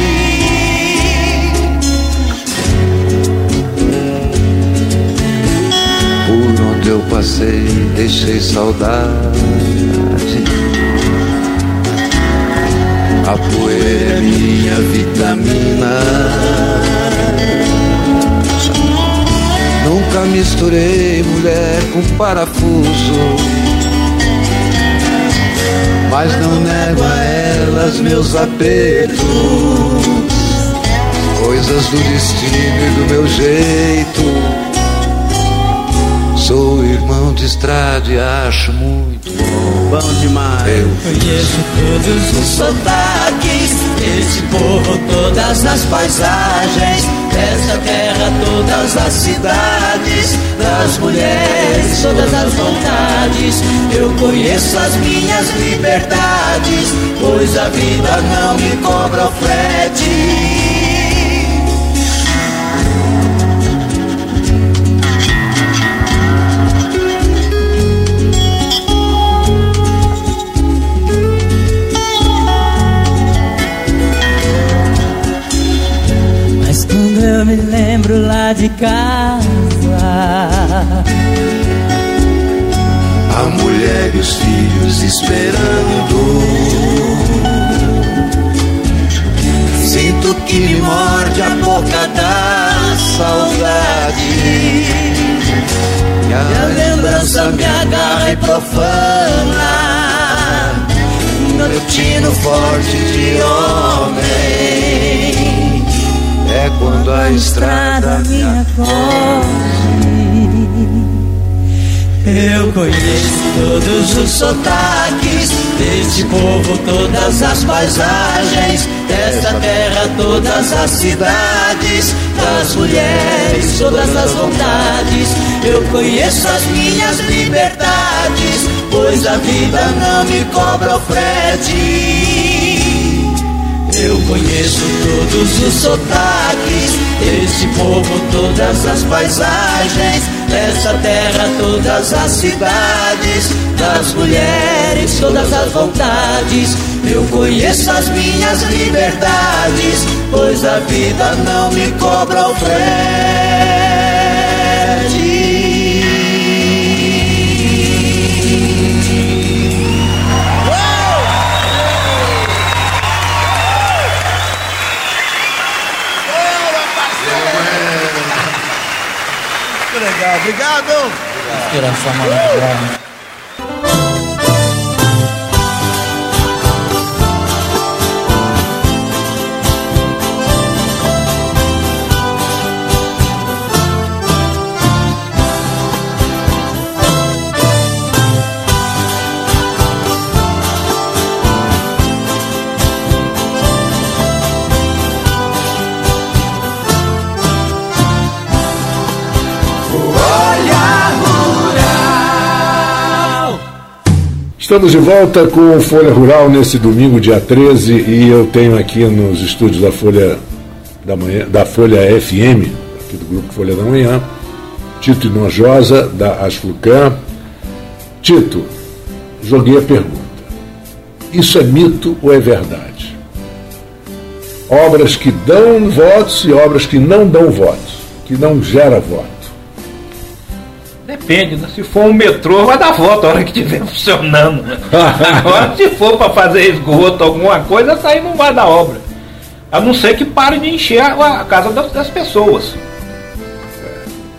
[SPEAKER 5] Por onde eu passei, deixei saudade A poeira é minha vitamina. Nunca misturei mulher com parafuso. Mas não nego a elas meus apertos. Coisas do destino e do meu jeito. Sou irmão de estrada e acho muito bom.
[SPEAKER 4] Bom demais. Eu conheço todos os sotaques desse povo, todas as paisagens desta terra, todas as cidades, das mulheres, todas as vontades. Eu conheço as minhas liberdades, pois a vida não me cobra o frete. Lembro lá de casa.
[SPEAKER 5] A mulher e os filhos esperando. Sinto que me morde a boca da saudade. E a lembrança me agarra e profana. No tino forte de homem é quando a estrada me
[SPEAKER 4] acorde. Eu conheço todos os sotaques deste povo, todas as paisagens, desta terra, todas as cidades, das mulheres, todas as vontades. Eu conheço as minhas liberdades, pois a vida não me cobra o frete. Eu conheço todos os sotaques desse povo, todas as paisagens, dessa terra, todas as cidades, das mulheres, todas as vontades. Eu conheço as minhas liberdades, pois a vida não me cobra o frete.
[SPEAKER 6] Obrigado.
[SPEAKER 4] Inspiração maravilhosa.
[SPEAKER 2] Estamos de volta com Folha Rural nesse domingo, dia 13, e eu tenho aqui nos estúdios da Folha da Manhã, da Folha FM, aqui do grupo Folha da Manhã, Tito Inojosa, da Asflucan. Tito, joguei a pergunta. Isso é mito ou é verdade? Obras que dão votos e obras que não dão votos, que não gera votos.
[SPEAKER 3] Depende, né? se for um metrô, vai dar volta a hora que estiver funcionando. Né? Agora, se for para fazer esgoto, alguma coisa, aí não vai dar obra. A não ser que pare de encher a casa das, das pessoas.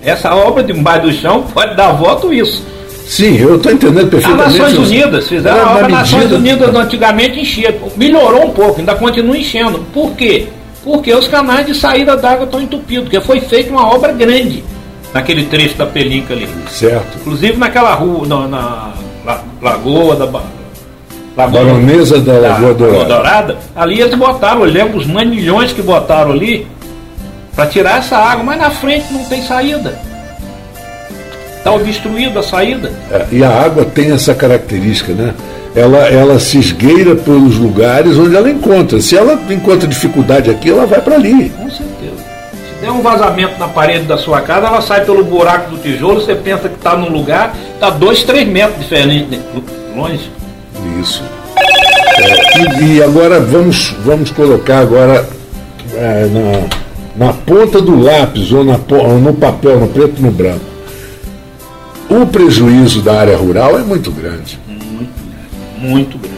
[SPEAKER 3] Essa obra de embaixo do chão pode dar voto isso.
[SPEAKER 2] Sim, eu estou entendendo perfeitamente.
[SPEAKER 3] As Nações Unidas fizeram a obra Nações medida... Unidas antigamente enchia. Melhorou um pouco, ainda continua enchendo. Por quê? Porque os canais de saída d'água estão entupidos, porque foi feita uma obra grande naquele trecho da Pelinca ali.
[SPEAKER 2] Certo.
[SPEAKER 3] Inclusive naquela rua, na, na, na Lagoa da
[SPEAKER 2] Lagoa, Baronesa da Lagoa da, Dourada.
[SPEAKER 3] Dourada. Ali eles botaram, eu lembro os manilhões que botaram ali para tirar essa água, mas na frente não tem saída. Está obstruída a saída.
[SPEAKER 2] É, e a água tem essa característica, né? Ela, ela se esgueira pelos lugares onde ela encontra. Se ela encontra dificuldade aqui, ela vai para ali.
[SPEAKER 3] Com certeza der um vazamento na parede da sua casa, ela sai pelo buraco do tijolo, você pensa que está num lugar, está dois, três metros diferente, longe.
[SPEAKER 2] Isso. É, e, e, agora vamos, vamos colocar agora é, na, na ponta do lápis ou, na, ou no papel, no preto e no branco. O prejuízo da área rural é muito grande.
[SPEAKER 3] Muito grande, muito grande.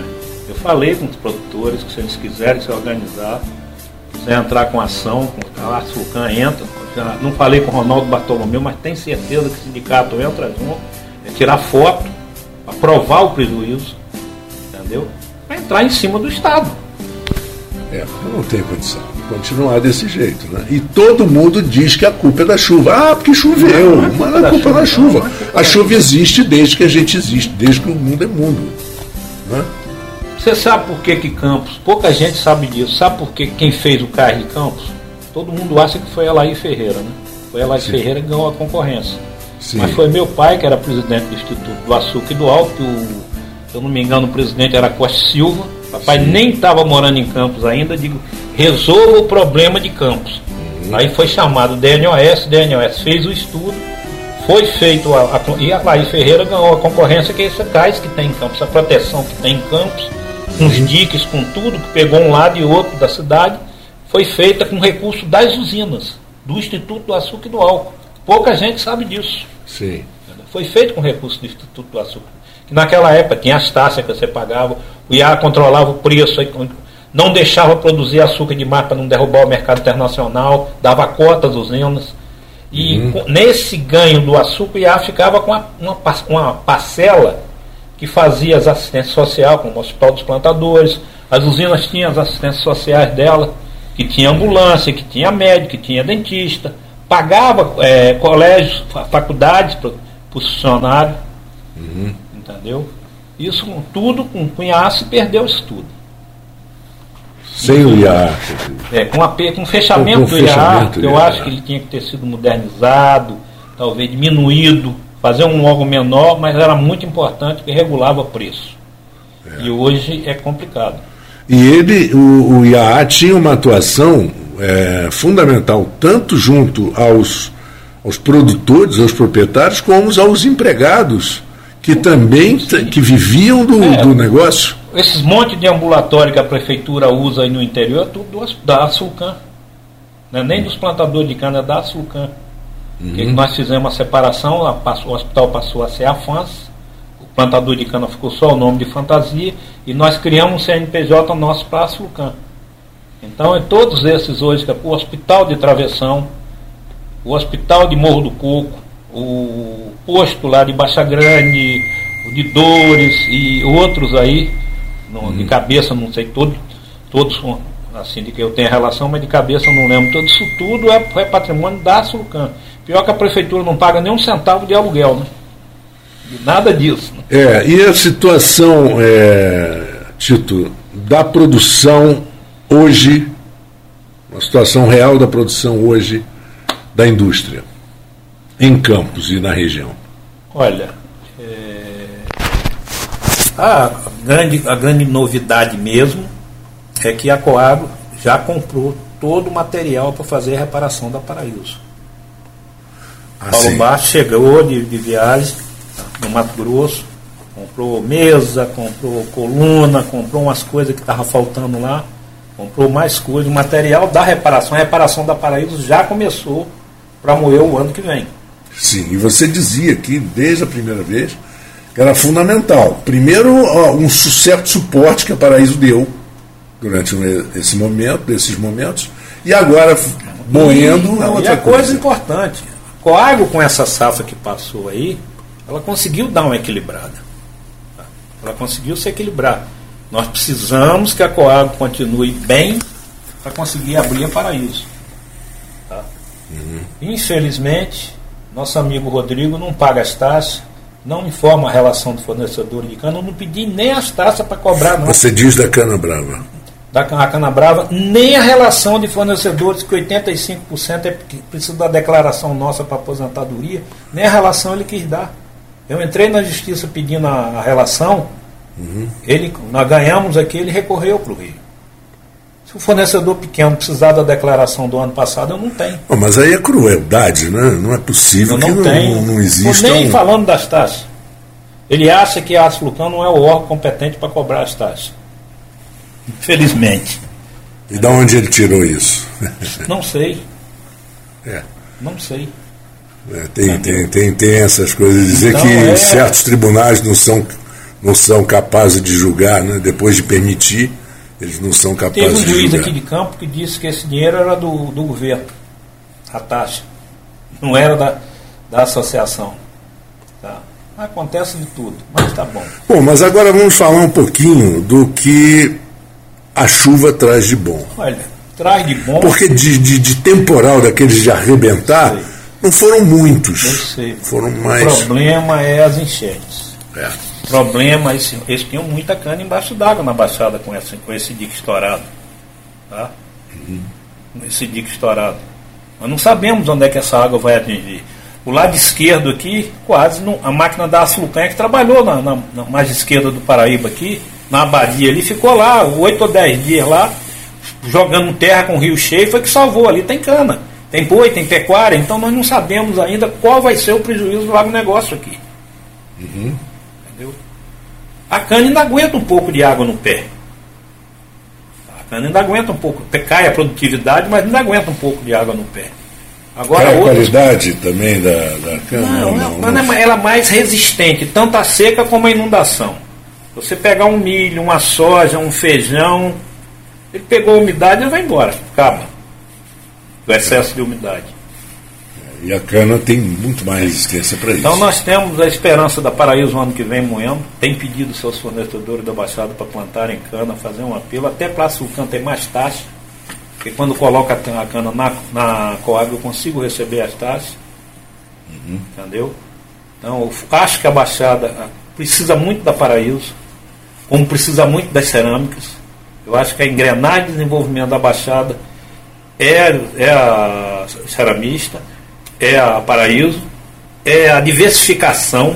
[SPEAKER 3] Eu falei com os produtores que se eles quiserem se organizar, entrar com ação, a Sulcan entra. não falei com o Ronaldo Bartolomeu, mas tenho certeza que o sindicato entra junto, é tirar foto, aprovar o prejuízo, entendeu? Para entrar em cima do Estado.
[SPEAKER 2] É, não tem condição de continuar desse jeito, né? E todo mundo diz que a culpa é da chuva. Ah, porque choveu, não, não é mas a culpa é da chuva. Não, é a chuva existe desde que a gente existe, desde que o mundo é mundo. Né?
[SPEAKER 3] Você sabe por que, que Campos? Pouca gente sabe disso. Sabe por que quem fez o carro de Campos? Todo mundo acha que foi Elaí Ferreira, né? Foi Elaí Sim. Ferreira que ganhou a concorrência. Sim. Mas foi meu pai, que era presidente do Instituto do Açúcar e do Alto, o, se eu não me engano, o presidente era Costa Silva. Papai Sim. nem estava morando em Campos ainda, digo, resolva o problema de Campos. Uhum. Aí foi chamado DNOS, DNOS fez o estudo, foi feito a, a, e a Laí Ferreira ganhou a concorrência que é esse cais que tem em Campos, a proteção que tem em Campos, com os diques, com tudo, que pegou um lado e outro da cidade, foi feita com recurso das usinas. do Instituto do Açúcar e do Álcool. Pouca gente sabe disso.
[SPEAKER 2] Sim.
[SPEAKER 3] Foi feito com recurso do Instituto do Açúcar. Que naquela época tinha as taxas que você pagava, o IA controlava o preço, não deixava produzir açúcar demais para não derrubar o mercado internacional, dava cotas às usinas. E uhum. nesse ganho do açúcar, o IA ficava com uma, uma, uma parcela que fazia as assistências sociais, como o Hospital dos Plantadores, as usinas tinham as assistências sociais dela, que tinha ambulância, que tinha médico, que tinha dentista, pagava é, colégios, faculdades para os funcionários. Uhum. Entendeu? Isso tudo com, com IAS perdeu isso tudo.
[SPEAKER 2] Sem o IA.
[SPEAKER 3] É, com, a, com o fechamento com, com do IA, que eu acho que ele tinha que ter sido modernizado, talvez diminuído, fazer um órgão menor, mas era muito importante que regulava preço. É. E hoje é complicado.
[SPEAKER 2] E ele, o, o IAA tinha uma atuação é, fundamental, tanto junto aos, aos produtores, aos proprietários, como aos empregados, que também que viviam do, é, do negócio.
[SPEAKER 3] Esses montes de ambulatório que a prefeitura usa aí no interior é tudo da Sulcan. Não é nem dos plantadores de cana, é da Sulcan. Uhum. Nós fizemos a separação, o hospital passou a ser a FANS, plantador de cana ficou só o nome de fantasia, e nós criamos um CNPJ nosso para a Sulcan. Então, é todos esses hoje, é o Hospital de Travessão, o Hospital de Morro do Coco, o posto lá de Baixa Grande, o de Dores e outros aí, no, uhum. de cabeça, não sei, todos, todos assim, de que eu tenho relação, mas de cabeça não lembro. Tudo isso tudo é, é patrimônio da Sulcan. Pior que a prefeitura não paga nem um centavo de aluguel, né? Nada disso. Né?
[SPEAKER 2] É, e a situação, é, Tito, da produção hoje, a situação real da produção hoje da indústria, em Campos e na região?
[SPEAKER 3] Olha, é, a, grande, a grande novidade mesmo é que a Coagro já comprou todo o material para fazer a reparação da Paraíso. Ah, Paulo Baixo chegou de, de viagem no Mato Grosso, comprou mesa, comprou coluna, comprou umas coisas que estavam faltando lá, comprou mais coisas, o material da reparação, a reparação da Paraíso já começou para moer o ano que vem.
[SPEAKER 2] Sim, e você dizia aqui desde a primeira vez que era fundamental. Primeiro, um certo suporte que a Paraíso deu durante esse momento, esses momentos, e agora moendo
[SPEAKER 3] e, é outra e coisa. coisa importante, Coago com essa safra que passou aí, ela conseguiu dar uma equilibrada. Tá? Ela conseguiu se equilibrar. Nós precisamos que a Coagro continue bem para conseguir abrir a paraíso. Tá? Uhum. Infelizmente, nosso amigo Rodrigo não paga as taxas, não informa a relação do fornecedor de cana, eu não pedi nem as taxas para cobrar, não.
[SPEAKER 2] Você diz da cana brava.
[SPEAKER 3] Da cana brava, nem a relação de fornecedores, que 85% é precisa da declaração nossa para aposentadoria, nem a relação ele quis dar. Eu entrei na justiça pedindo a, a relação, uhum. ele, nós ganhamos aqui, ele recorreu para o Rio. Se o fornecedor pequeno precisar da declaração do ano passado, eu não tenho.
[SPEAKER 2] Oh, mas aí é crueldade, né? Não é possível eu não que tenho. não, não exista.
[SPEAKER 3] Nem um... falando das taxas. Ele acha que a Asflucan não é o órgão competente para cobrar as taxas. Infelizmente.
[SPEAKER 2] E de onde ele tirou isso?
[SPEAKER 3] Não sei. É. Não sei.
[SPEAKER 2] É, tem, tem, tem, tem essas coisas. Dizer então, que é... certos tribunais não são, não são capazes de julgar, né? depois de permitir, eles não são capazes de julgar.
[SPEAKER 3] Teve um juiz aqui de campo que disse que esse dinheiro era do, do governo, a taxa. Não era da, da associação. Tá? Acontece de tudo, mas tá bom.
[SPEAKER 2] Bom, mas agora vamos falar um pouquinho do que a chuva traz de bom.
[SPEAKER 3] Olha, traz de bom.
[SPEAKER 2] Porque de, de, de temporal daqueles de arrebentar não foram muitos.
[SPEAKER 3] Eu sei.
[SPEAKER 2] Foram mais.
[SPEAKER 3] O problema é as enchentes. É. O problema, eles, eles tinham muita cana embaixo d'água na baixada com esse, com esse dique estourado. Tá? Uhum. Esse dique estourado. Nós não sabemos onde é que essa água vai atingir. O lado esquerdo aqui, quase não, a máquina da Açulucanha que trabalhou na, na, na mais esquerda do Paraíba aqui, na abadia ali, ficou lá, oito ou dez dias lá, jogando terra com o rio cheio, foi que salvou ali, tem cana. Tem boi, tem pecuária, então nós não sabemos ainda qual vai ser o prejuízo do agronegócio aqui. Uhum. Entendeu? A cana ainda aguenta um pouco de água no pé. A cana ainda aguenta um pouco. Cai a produtividade, mas ainda aguenta um pouco de água no pé.
[SPEAKER 2] Agora, a qualidade também da, da cana?
[SPEAKER 3] Não, não, não, não, ela é mais resistente, tanto a seca como a inundação. Você pegar um milho, uma soja, um feijão, ele pegou a umidade e vai embora, acaba. O excesso de umidade.
[SPEAKER 2] E a cana tem muito mais resistência para isso.
[SPEAKER 3] Então nós temos a esperança da Paraíso ano que vem moendo. Tem pedido seus fornecedores da Baixada para plantarem cana, fazer um apelo. Até para Sulcã tem mais taxa. Porque quando coloca a cana na, na Coab eu consigo receber as taxas. Uhum. Entendeu? Então acho que a Baixada precisa muito da Paraíso, como precisa muito das cerâmicas. Eu acho que a engrenagem de desenvolvimento da Baixada é, é a ceramista é a Paraíso, é a diversificação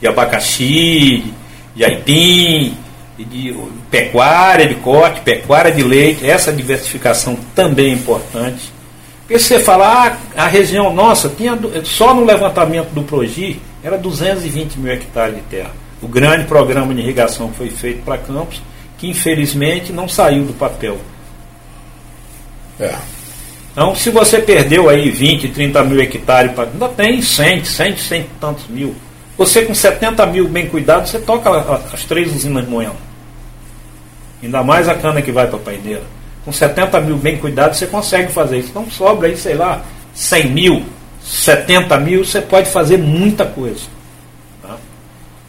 [SPEAKER 3] de abacaxi, de aipim, de pecuária de corte, pecuária de leite, essa diversificação também é importante. Porque você fala, ah, a região nossa, tinha, só no levantamento do Progi, era 220 mil hectares de terra. O grande programa de irrigação que foi feito para Campos, que infelizmente não saiu do papel. É. Então, se você perdeu aí 20, 30 mil hectares, ainda tem 100, 100, 100 e tantos mil. Você com 70 mil bem cuidado, você toca as três usinas moendo. Ainda mais a cana que vai para a paineira. Com 70 mil bem cuidado, você consegue fazer isso. Então sobra aí, sei lá, 100 mil, 70 mil, você pode fazer muita coisa.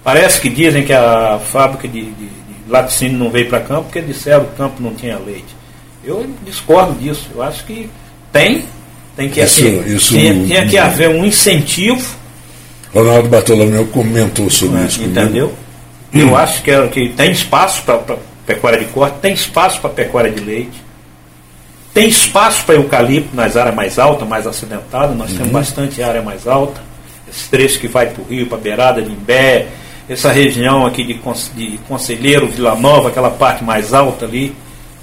[SPEAKER 3] Parece que dizem que a fábrica de, de, de laticínio não veio para campo porque disseram que o campo não tinha leite. Eu discordo disso. Eu acho que tem, tem que, isso, isso tem, tem que haver um incentivo.
[SPEAKER 2] Ronaldo Bartolomeu comentou sobre é, isso.
[SPEAKER 3] Entendeu? Comigo. Eu hum. acho que, é, que tem espaço para pecuária de corte, tem espaço para pecuária de leite, tem espaço para eucalipto nas áreas mais altas, mais acidentadas, nós uhum. temos bastante área mais alta. Esse trecho que vai para o Rio, para a beirada de Imbé, essa região aqui de, de Conselheiro, Vila Nova, aquela parte mais alta ali,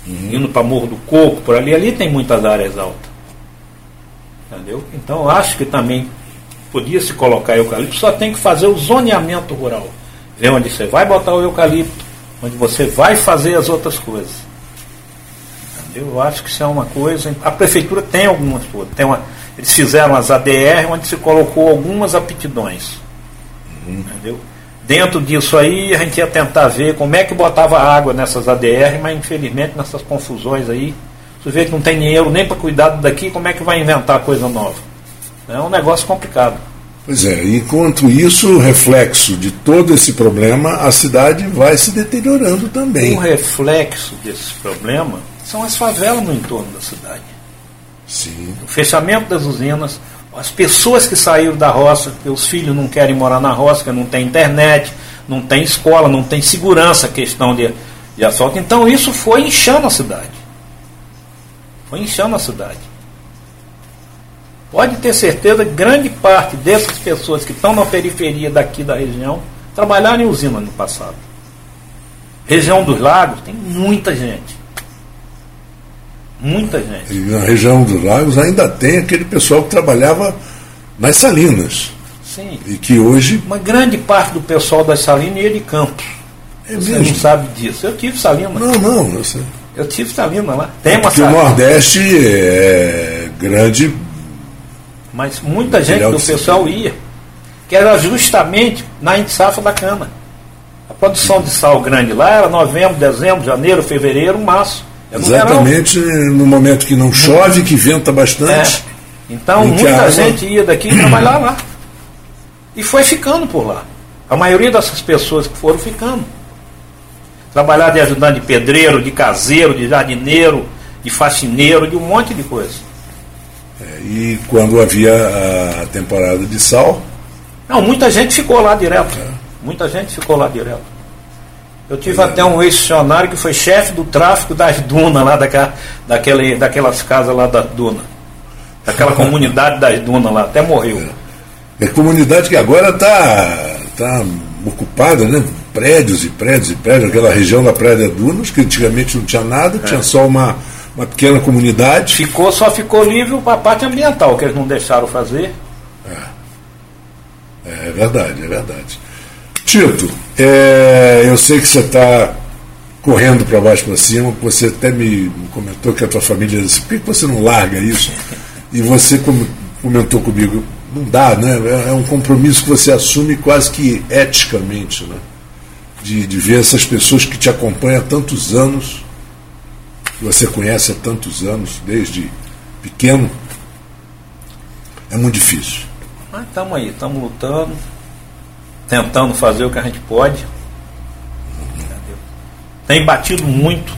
[SPEAKER 3] uhum. indo para Morro do Coco, por ali, ali tem muitas áreas altas. Entendeu? Então acho que também podia se colocar eucalipto, só tem que fazer o zoneamento rural. Ver onde você vai botar o eucalipto, onde você vai fazer as outras coisas. Entendeu? Eu acho que isso é uma coisa. A prefeitura tem algumas coisas. Tem uma, eles fizeram as ADR onde se colocou algumas aptidões. Uhum. Entendeu? Dentro disso aí a gente ia tentar ver como é que botava água nessas ADR, mas infelizmente nessas confusões aí o sujeito não tem dinheiro nem para cuidar daqui, como é que vai inventar coisa nova? É um negócio complicado.
[SPEAKER 2] Pois é, enquanto isso, reflexo de todo esse problema, a cidade vai se deteriorando também.
[SPEAKER 3] Um reflexo desse problema são as favelas no entorno da cidade.
[SPEAKER 2] Sim.
[SPEAKER 3] O fechamento das usinas, as pessoas que saíram da roça, os filhos não querem morar na roça, não tem internet, não tem escola, não tem segurança, questão de, de assalto. Então isso foi inchando a cidade. Foi inchando a cidade. Pode ter certeza que grande parte dessas pessoas que estão na periferia daqui da região trabalharam em usina no passado. Região dos lagos tem muita gente. Muita gente.
[SPEAKER 2] E na região dos lagos ainda tem aquele pessoal que trabalhava nas salinas.
[SPEAKER 3] Sim.
[SPEAKER 2] E que hoje.
[SPEAKER 3] Uma grande parte do pessoal das salinas ia de campos. É Você mesmo? não sabe disso. Eu tive salina.
[SPEAKER 2] Não, não, eu sei.
[SPEAKER 3] Eu tive salina lá. Tem uma
[SPEAKER 2] Porque o Nordeste é grande.
[SPEAKER 3] Mas muita gente do pessoal ia. Que era justamente na safra da cana. A produção de sal grande lá era novembro, dezembro, janeiro, fevereiro, março.
[SPEAKER 2] Exatamente no momento que não chove, que venta bastante.
[SPEAKER 3] É. Então muita gente ia daqui trabalhar lá. E foi ficando por lá. A maioria dessas pessoas que foram ficando. Trabalhar de ajudante de pedreiro, de caseiro, de jardineiro, de faxineiro, de um monte de coisa.
[SPEAKER 2] É, e quando havia a temporada de sal?
[SPEAKER 3] Não, muita gente ficou lá direto. É. Muita gente ficou lá direto. Eu tive é. até um ex-funcionário que foi chefe do tráfico das dunas lá, daquela, daquele, daquelas casas lá da duna. Daquela comunidade das dunas lá, até morreu.
[SPEAKER 2] É, é comunidade que agora está tá ocupada, né? prédios e prédios e prédios, aquela região da Praia de Dunas, que antigamente não tinha nada, é. tinha só uma, uma pequena comunidade.
[SPEAKER 3] Ficou, só ficou livre a parte ambiental, que eles não deixaram fazer.
[SPEAKER 2] É, é verdade, é verdade. Tito, é, eu sei que você está correndo para baixo para cima, você até me comentou que a tua família disse, por que você não larga isso? E você comentou comigo, não dá, né? É, é um compromisso que você assume quase que eticamente, né? De, de ver essas pessoas que te acompanham há tantos anos, que você conhece há tantos anos, desde pequeno. É muito difícil.
[SPEAKER 3] Mas estamos aí, estamos lutando, tentando fazer o que a gente pode. Tem batido muito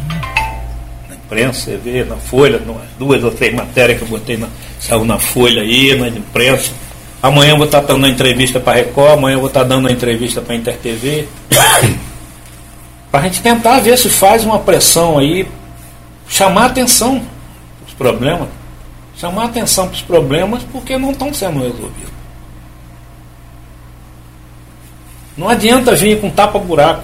[SPEAKER 3] na imprensa, você vê na Folha, duas ou três matérias que eu botei na, saiu na Folha aí, na imprensa Amanhã eu vou estar dando uma entrevista para a Record, amanhã eu vou estar dando uma entrevista para a Inter TV. para a gente tentar ver se faz uma pressão aí, chamar atenção para os problemas. Chamar atenção para os problemas porque não estão sendo resolvidos. Não adianta vir com tapa-buraco.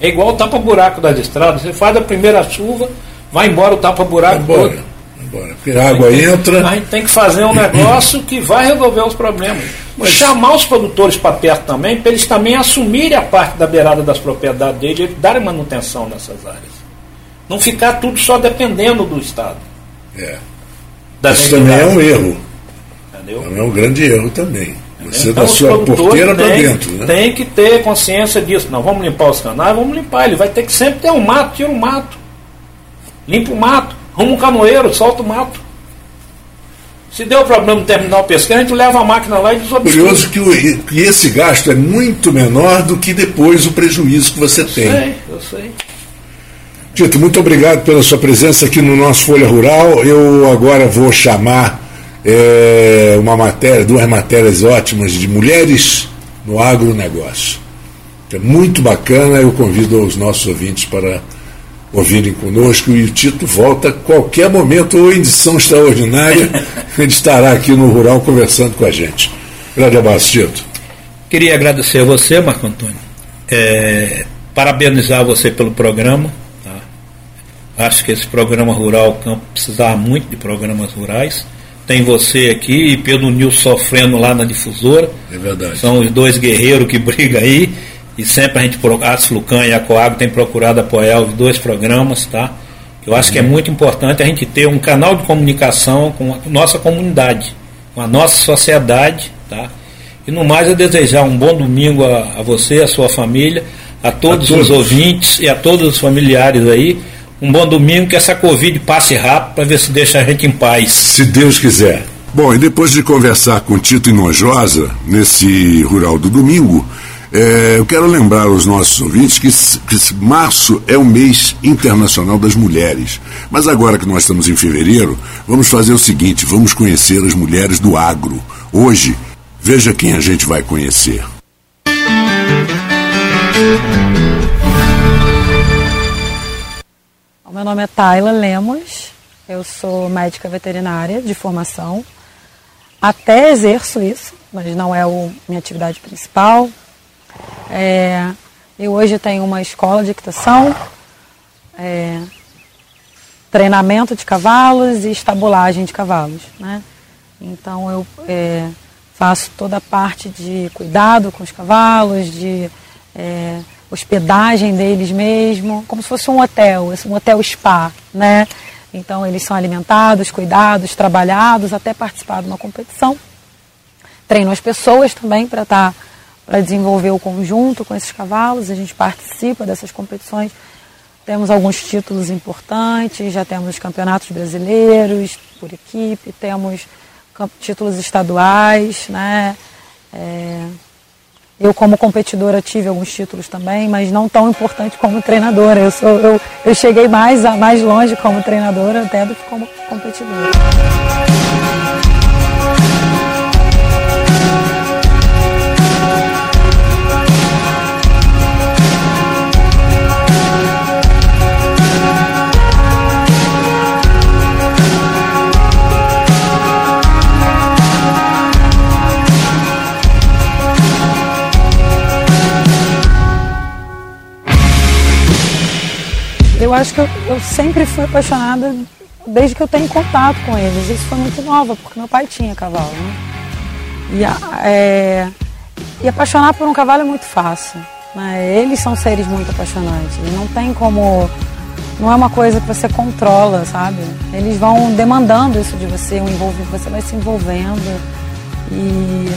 [SPEAKER 3] É igual o tapa-buraco das estradas. Você faz a primeira chuva, vai embora o tapa-buraco todo
[SPEAKER 2] embora. Porque a água entra.
[SPEAKER 3] A gente tem que fazer um negócio que vai resolver os problemas. Mas chamar os produtores para perto também, para eles também assumirem a parte da beirada das propriedades deles e darem manutenção nessas áreas. Não ficar tudo só dependendo do Estado.
[SPEAKER 2] É. Isso também é um erro. Entendeu? É um grande erro também. Você então, da sua porteira para dentro. Né?
[SPEAKER 3] Tem que ter consciência disso. Não, vamos limpar os canais, vamos limpar. Ele vai ter que sempre ter um mato, tira o um mato. Limpa o mato. Arruma um canoeiro, solta o mato. Se deu problema no terminal pesqueiro, a gente leva a máquina lá e desobstrui.
[SPEAKER 2] Curioso que, o, que esse gasto é muito menor do que depois o prejuízo que você tem.
[SPEAKER 3] Eu sei, eu sei.
[SPEAKER 2] Tito, muito obrigado pela sua presença aqui no nosso Folha Rural. Eu agora vou chamar é, uma matéria, duas matérias ótimas de mulheres no agronegócio. É muito bacana, eu convido os nossos ouvintes para ouvirem conosco e o Tito volta a qualquer momento ou edição extraordinária, ele estará aqui no Rural conversando com a gente. Grande abraço, Tito.
[SPEAKER 3] Queria agradecer a você, Marco Antônio. É, parabenizar você pelo programa. Tá? Acho que esse programa Rural Campo precisava muito de programas rurais. Tem você aqui e Pedro Nil sofrendo lá na difusora.
[SPEAKER 2] É verdade.
[SPEAKER 3] São os dois guerreiros que brigam aí e sempre a gente, a Flucan e a Coag tem procurado apoiar os dois programas, tá? Eu acho uhum. que é muito importante a gente ter um canal de comunicação com a nossa comunidade, com a nossa sociedade, tá? E no mais, eu desejar um bom domingo a, a você, a sua família, a todos, a todos, os ouvintes e a todos os familiares aí. Um bom domingo, que essa Covid passe rápido para ver se deixa a gente em paz.
[SPEAKER 2] Se Deus quiser. Bom, e depois de conversar com Tito Inojosa, nesse Rural do Domingo, é, eu quero lembrar aos nossos ouvintes que, que março é o mês internacional das mulheres. Mas agora que nós estamos em fevereiro, vamos fazer o seguinte: vamos conhecer as mulheres do agro. Hoje, veja quem a gente vai conhecer.
[SPEAKER 6] Meu nome é Tayla Lemos, eu sou médica veterinária de formação. Até exerço isso, mas não é a minha atividade principal. É, eu hoje tenho uma escola de equitação, é, treinamento de cavalos e estabulagem de cavalos. Né? Então eu é, faço toda a parte de cuidado com os cavalos, de é, hospedagem deles mesmo, como se fosse um hotel, um hotel spa, né? Então eles são alimentados, cuidados, trabalhados até participar de uma competição. Treino as pessoas também para estar tá para desenvolver o conjunto com esses cavalos. A gente participa dessas competições. Temos alguns títulos importantes, já temos campeonatos brasileiros por equipe, temos títulos estaduais, né? É, eu como competidora tive alguns títulos também, mas não tão importante como treinadora. Eu, sou, eu, eu cheguei mais, mais longe como treinadora até do que como competidora. Acho que eu, eu, sempre fui apaixonada desde que eu tenho contato com eles. Isso foi muito nova, porque meu pai tinha cavalo. Né? E, é, e apaixonar por um cavalo é muito fácil. Né? Eles são seres muito apaixonantes. Não tem como não é uma coisa que você controla, sabe? Eles vão demandando isso de você, um envolvimento, você vai se envolvendo e,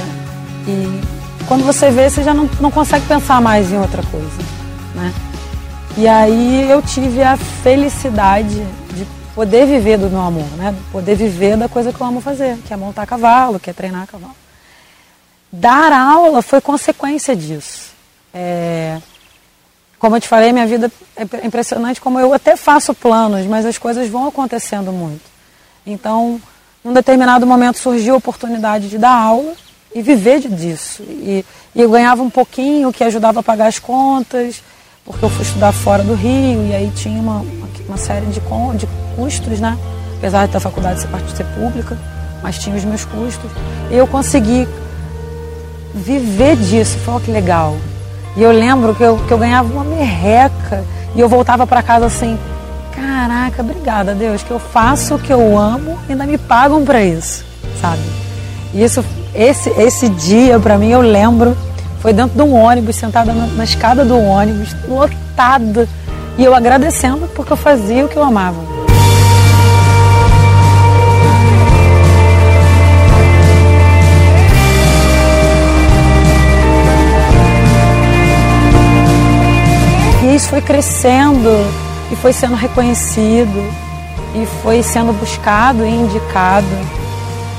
[SPEAKER 6] e quando você vê, você já não, não consegue pensar mais em outra coisa, né? E aí eu tive a felicidade de poder viver do meu amor, né? Poder viver da coisa que eu amo fazer, que é montar cavalo, que é treinar cavalo. Dar aula foi consequência disso. É, como eu te falei, minha vida é impressionante como eu até faço planos, mas as coisas vão acontecendo muito. Então, num determinado momento surgiu a oportunidade de dar aula e viver disso. E, e eu ganhava um pouquinho que ajudava a pagar as contas, porque eu fui estudar fora do Rio e aí tinha uma, uma série de, de custos, né? Apesar da faculdade ser ser pública, mas tinha os meus custos. E eu consegui viver disso, foi que legal. E eu lembro que eu, que eu ganhava uma merreca e eu voltava para casa assim, caraca, obrigada Deus, que eu faço o que eu amo e ainda me pagam para isso, sabe? E isso, esse, esse dia para mim eu lembro, foi dentro de um ônibus, sentada na, na escada do ônibus, lotada, e eu agradecendo porque eu fazia o que eu amava. isso foi crescendo e foi sendo reconhecido e foi sendo buscado e indicado.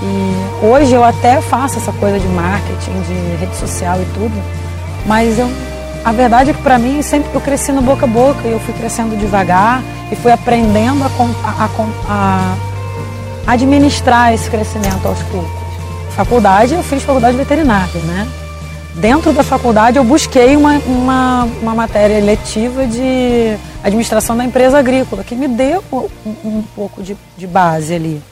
[SPEAKER 6] E hoje eu até faço essa coisa de marketing, de rede social e tudo, mas eu, a verdade é que para mim sempre eu cresci no boca a boca e eu fui crescendo devagar e fui aprendendo a, a, a, a administrar esse crescimento aos poucos. Faculdade, eu fiz faculdade veterinária, né? dentro da faculdade eu busquei uma, uma, uma matéria letiva de administração da empresa agrícola, que me deu um, um pouco de, de base ali.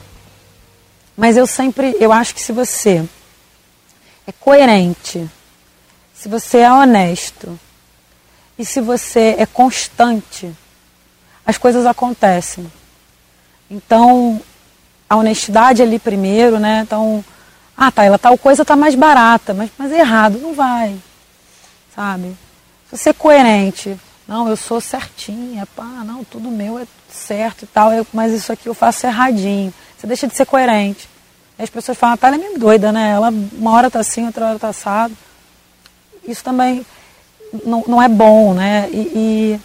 [SPEAKER 6] Mas eu sempre, eu acho que se você é coerente, se você é honesto e se você é constante, as coisas acontecem. Então, a honestidade ali primeiro, né? Então, ah, tá, ela tal coisa tá mais barata, mas, mas é errado, não vai. Sabe? Se você é coerente, não, eu sou certinha, pá, não, tudo meu é certo e tal, eu, mas isso aqui eu faço erradinho. Você deixa de ser coerente. As pessoas falam, tá, ela é meio doida, né? Ela uma hora tá assim, outra hora tá assado. Isso também não, não é bom, né? E, e,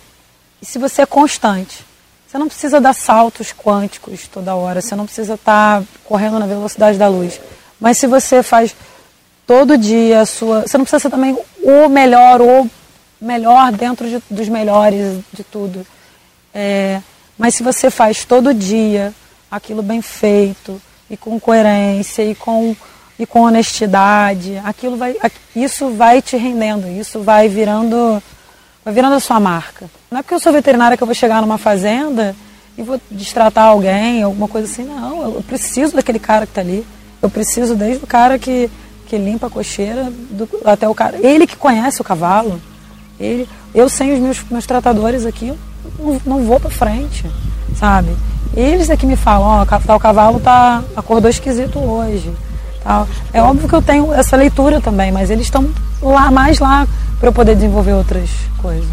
[SPEAKER 6] e se você é constante, você não precisa dar saltos quânticos toda hora, você não precisa estar tá correndo na velocidade da luz. Mas se você faz todo dia a sua. Você não precisa ser também o melhor, o melhor dentro de, dos melhores de tudo. É, mas se você faz todo dia aquilo bem feito, e com coerência, e com, e com honestidade, aquilo vai, isso vai te rendendo, isso vai virando, vai virando a sua marca. Não é porque eu sou veterinária que eu vou chegar numa fazenda e vou destratar alguém, alguma coisa assim, não. Eu preciso daquele cara que está ali. Eu preciso desde o cara que, que limpa a cocheira do, até o cara. Ele que conhece o cavalo. Ele, eu sem os meus, meus tratadores aqui, não, não vou para frente, sabe? Eles é que me falam, ó, oh, tal cavalo tá, acordou esquisito hoje. Tal. É óbvio que eu tenho essa leitura também, mas eles estão lá mais lá para eu poder desenvolver outras coisas.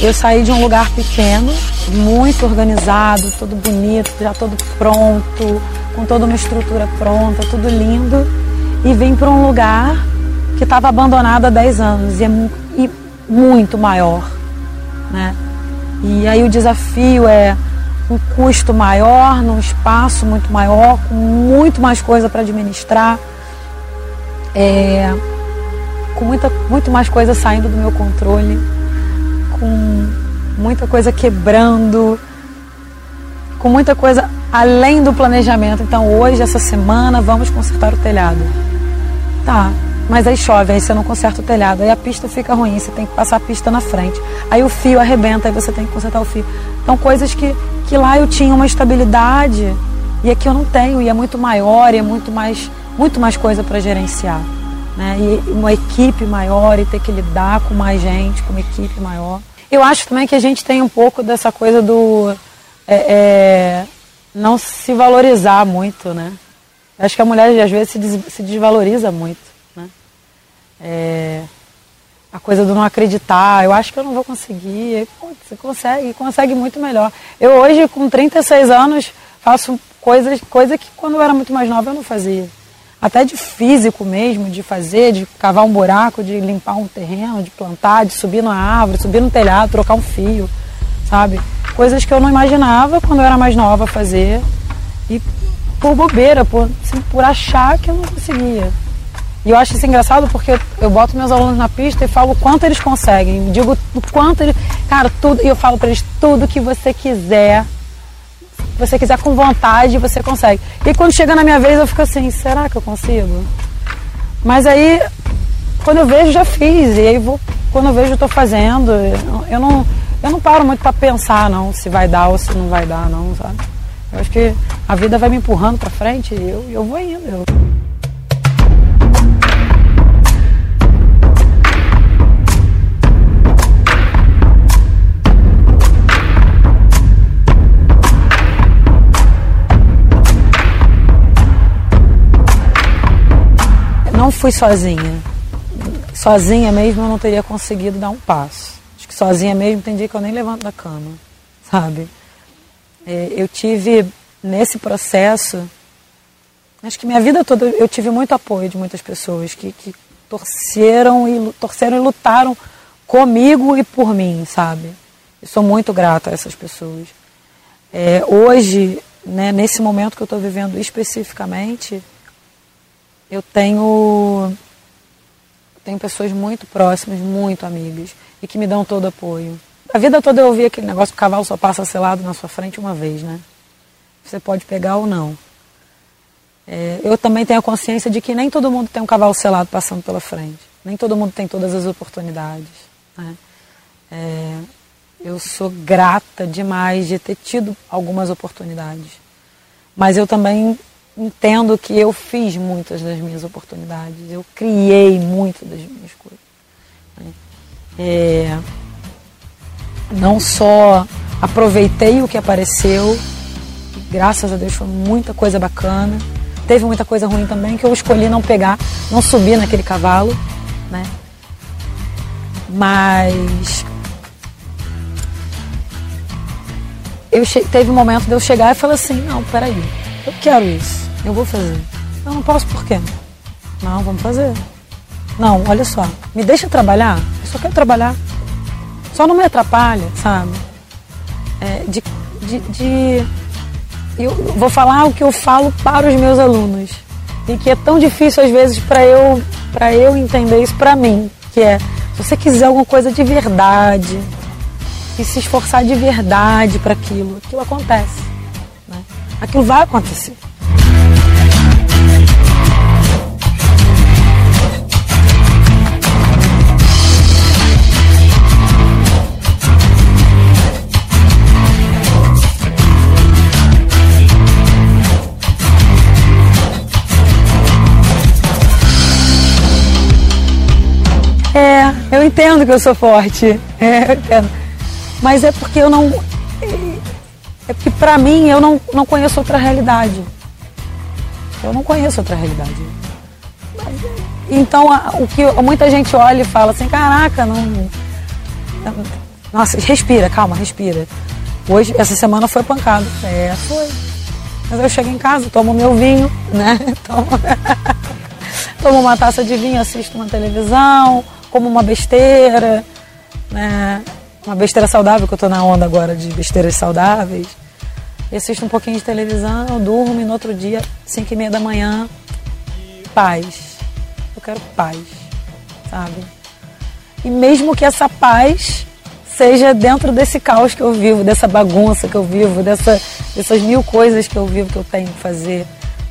[SPEAKER 6] Eu saí de um lugar pequeno, muito organizado, tudo bonito, já todo pronto, com toda uma estrutura pronta, tudo lindo, e vim para um lugar que estava abandonado há 10 anos e, é, e muito maior. Né? E aí o desafio é um custo maior, num espaço muito maior, com muito mais coisa para administrar, é, com muita, muito mais coisa saindo do meu controle com muita coisa quebrando, com muita coisa além do planejamento. Então, hoje, essa semana, vamos consertar o telhado. Tá, mas aí chove, aí você não conserta o telhado, aí a pista fica ruim, você tem que passar a pista na frente. Aí o fio arrebenta, aí você tem que consertar o fio. Então, coisas que, que lá eu tinha uma estabilidade e aqui eu não tenho, e é muito maior, e é muito mais, muito mais coisa para gerenciar né? E uma equipe maior e ter que lidar com mais gente, com uma equipe maior. Eu acho também que a gente tem um pouco dessa coisa do é, é, não se valorizar muito, né? Acho que a mulher às vezes se, des, se desvaloriza muito? É, a coisa do não acreditar, eu acho que eu não vou conseguir. Você consegue, consegue muito melhor. Eu hoje, com 36 anos, faço coisas coisa que quando eu era muito mais nova eu não fazia. Até de físico mesmo, de fazer, de cavar um buraco, de limpar um terreno, de plantar, de subir na árvore, subir no telhado, trocar um fio, sabe? Coisas que eu não imaginava quando eu era mais nova fazer. E por bobeira, por, assim, por achar que eu não conseguia. E eu acho isso engraçado porque eu boto meus alunos na pista e falo o quanto eles conseguem. Digo o quanto eles. Cara, tudo. E eu falo para eles tudo que você quiser. Se você quiser com vontade, você consegue. E quando chega na minha vez, eu fico assim: será que eu consigo? Mas aí, quando eu vejo, já fiz. E aí, vou, quando eu vejo, eu estou fazendo. Eu não, eu não paro muito para pensar, não, se vai dar ou se não vai dar, não, sabe? Eu acho que a vida vai me empurrando para frente e eu, eu vou indo. Eu... não fui sozinha. Sozinha mesmo eu não teria conseguido dar um passo. Acho que sozinha mesmo tem dia que eu nem levanto da cama, sabe? É, eu tive nesse processo, acho que minha vida toda eu tive muito apoio de muitas pessoas que, que torceram e torceram e lutaram comigo e por mim, sabe? Eu sou muito grata a essas pessoas. É, hoje, né, nesse momento que eu estou vivendo especificamente, eu tenho tenho pessoas muito próximas, muito amigas e que me dão todo apoio. A vida toda eu ouvi aquele negócio que o cavalo só passa selado na sua frente uma vez, né? Você pode pegar ou não. É, eu também tenho a consciência de que nem todo mundo tem um cavalo selado passando pela frente. Nem todo mundo tem todas as oportunidades. Né? É, eu sou grata demais de ter tido algumas oportunidades. Mas eu também entendo que eu fiz muitas das minhas oportunidades, eu criei muitas das minhas coisas. Né? É, não só aproveitei o que apareceu, graças a Deus foi muita coisa bacana. Teve muita coisa ruim também que eu escolhi não pegar, não subir naquele cavalo, né? Mas eu teve um momento de eu chegar e falar assim, não, peraí, eu quero isso. Eu vou fazer. Eu não posso por quê? Não, vamos fazer. Não, olha só, me deixa trabalhar. Eu só quero trabalhar. Só não me atrapalha, sabe? É, de, de, de, eu vou falar o que eu falo para os meus alunos e que é tão difícil às vezes para eu eu entender isso para mim, que é se você quiser alguma coisa de verdade e se esforçar de verdade para aquilo, aquilo acontece? Aquilo vai acontecer. É, eu entendo que eu sou forte. É, eu entendo. Mas é porque eu não. É porque pra mim eu não, não conheço outra realidade. Eu não conheço outra realidade. Então o que muita gente olha e fala assim, caraca, não. Nossa, respira, calma, respira. Hoje, essa semana foi pancado. É, foi. Mas eu chego em casa, tomo meu vinho, né? Tomo, tomo uma taça de vinho, assisto uma televisão, como uma besteira, né? Uma besteira saudável, que eu tô na onda agora de besteiras saudáveis. Eu assisto um pouquinho de televisão, durmo e no outro dia, 5 e meia da manhã, paz. Eu quero paz, sabe? E mesmo que essa paz seja dentro desse caos que eu vivo, dessa bagunça que eu vivo, dessa, dessas mil coisas que eu vivo que eu tenho que fazer.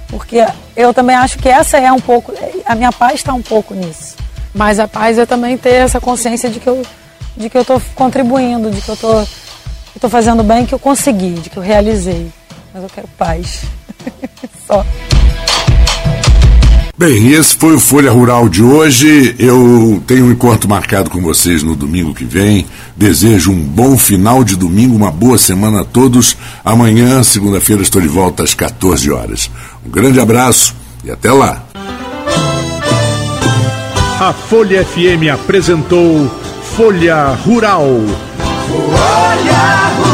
[SPEAKER 6] Porque eu também acho que essa é um pouco, a minha paz está um pouco nisso. Mas a paz é também ter essa consciência de que eu de que eu estou contribuindo, de que eu tô, estou fazendo bem, que eu consegui, de que eu realizei. Mas eu quero paz. Só.
[SPEAKER 2] Bem, esse foi o Folha Rural de hoje. Eu tenho um encontro marcado com vocês no domingo que vem. Desejo um bom final de domingo, uma boa semana a todos. Amanhã, segunda-feira, estou de volta às 14 horas. Um grande abraço e até lá. A Folha FM apresentou Folha Rural.
[SPEAKER 7] Folha Rural.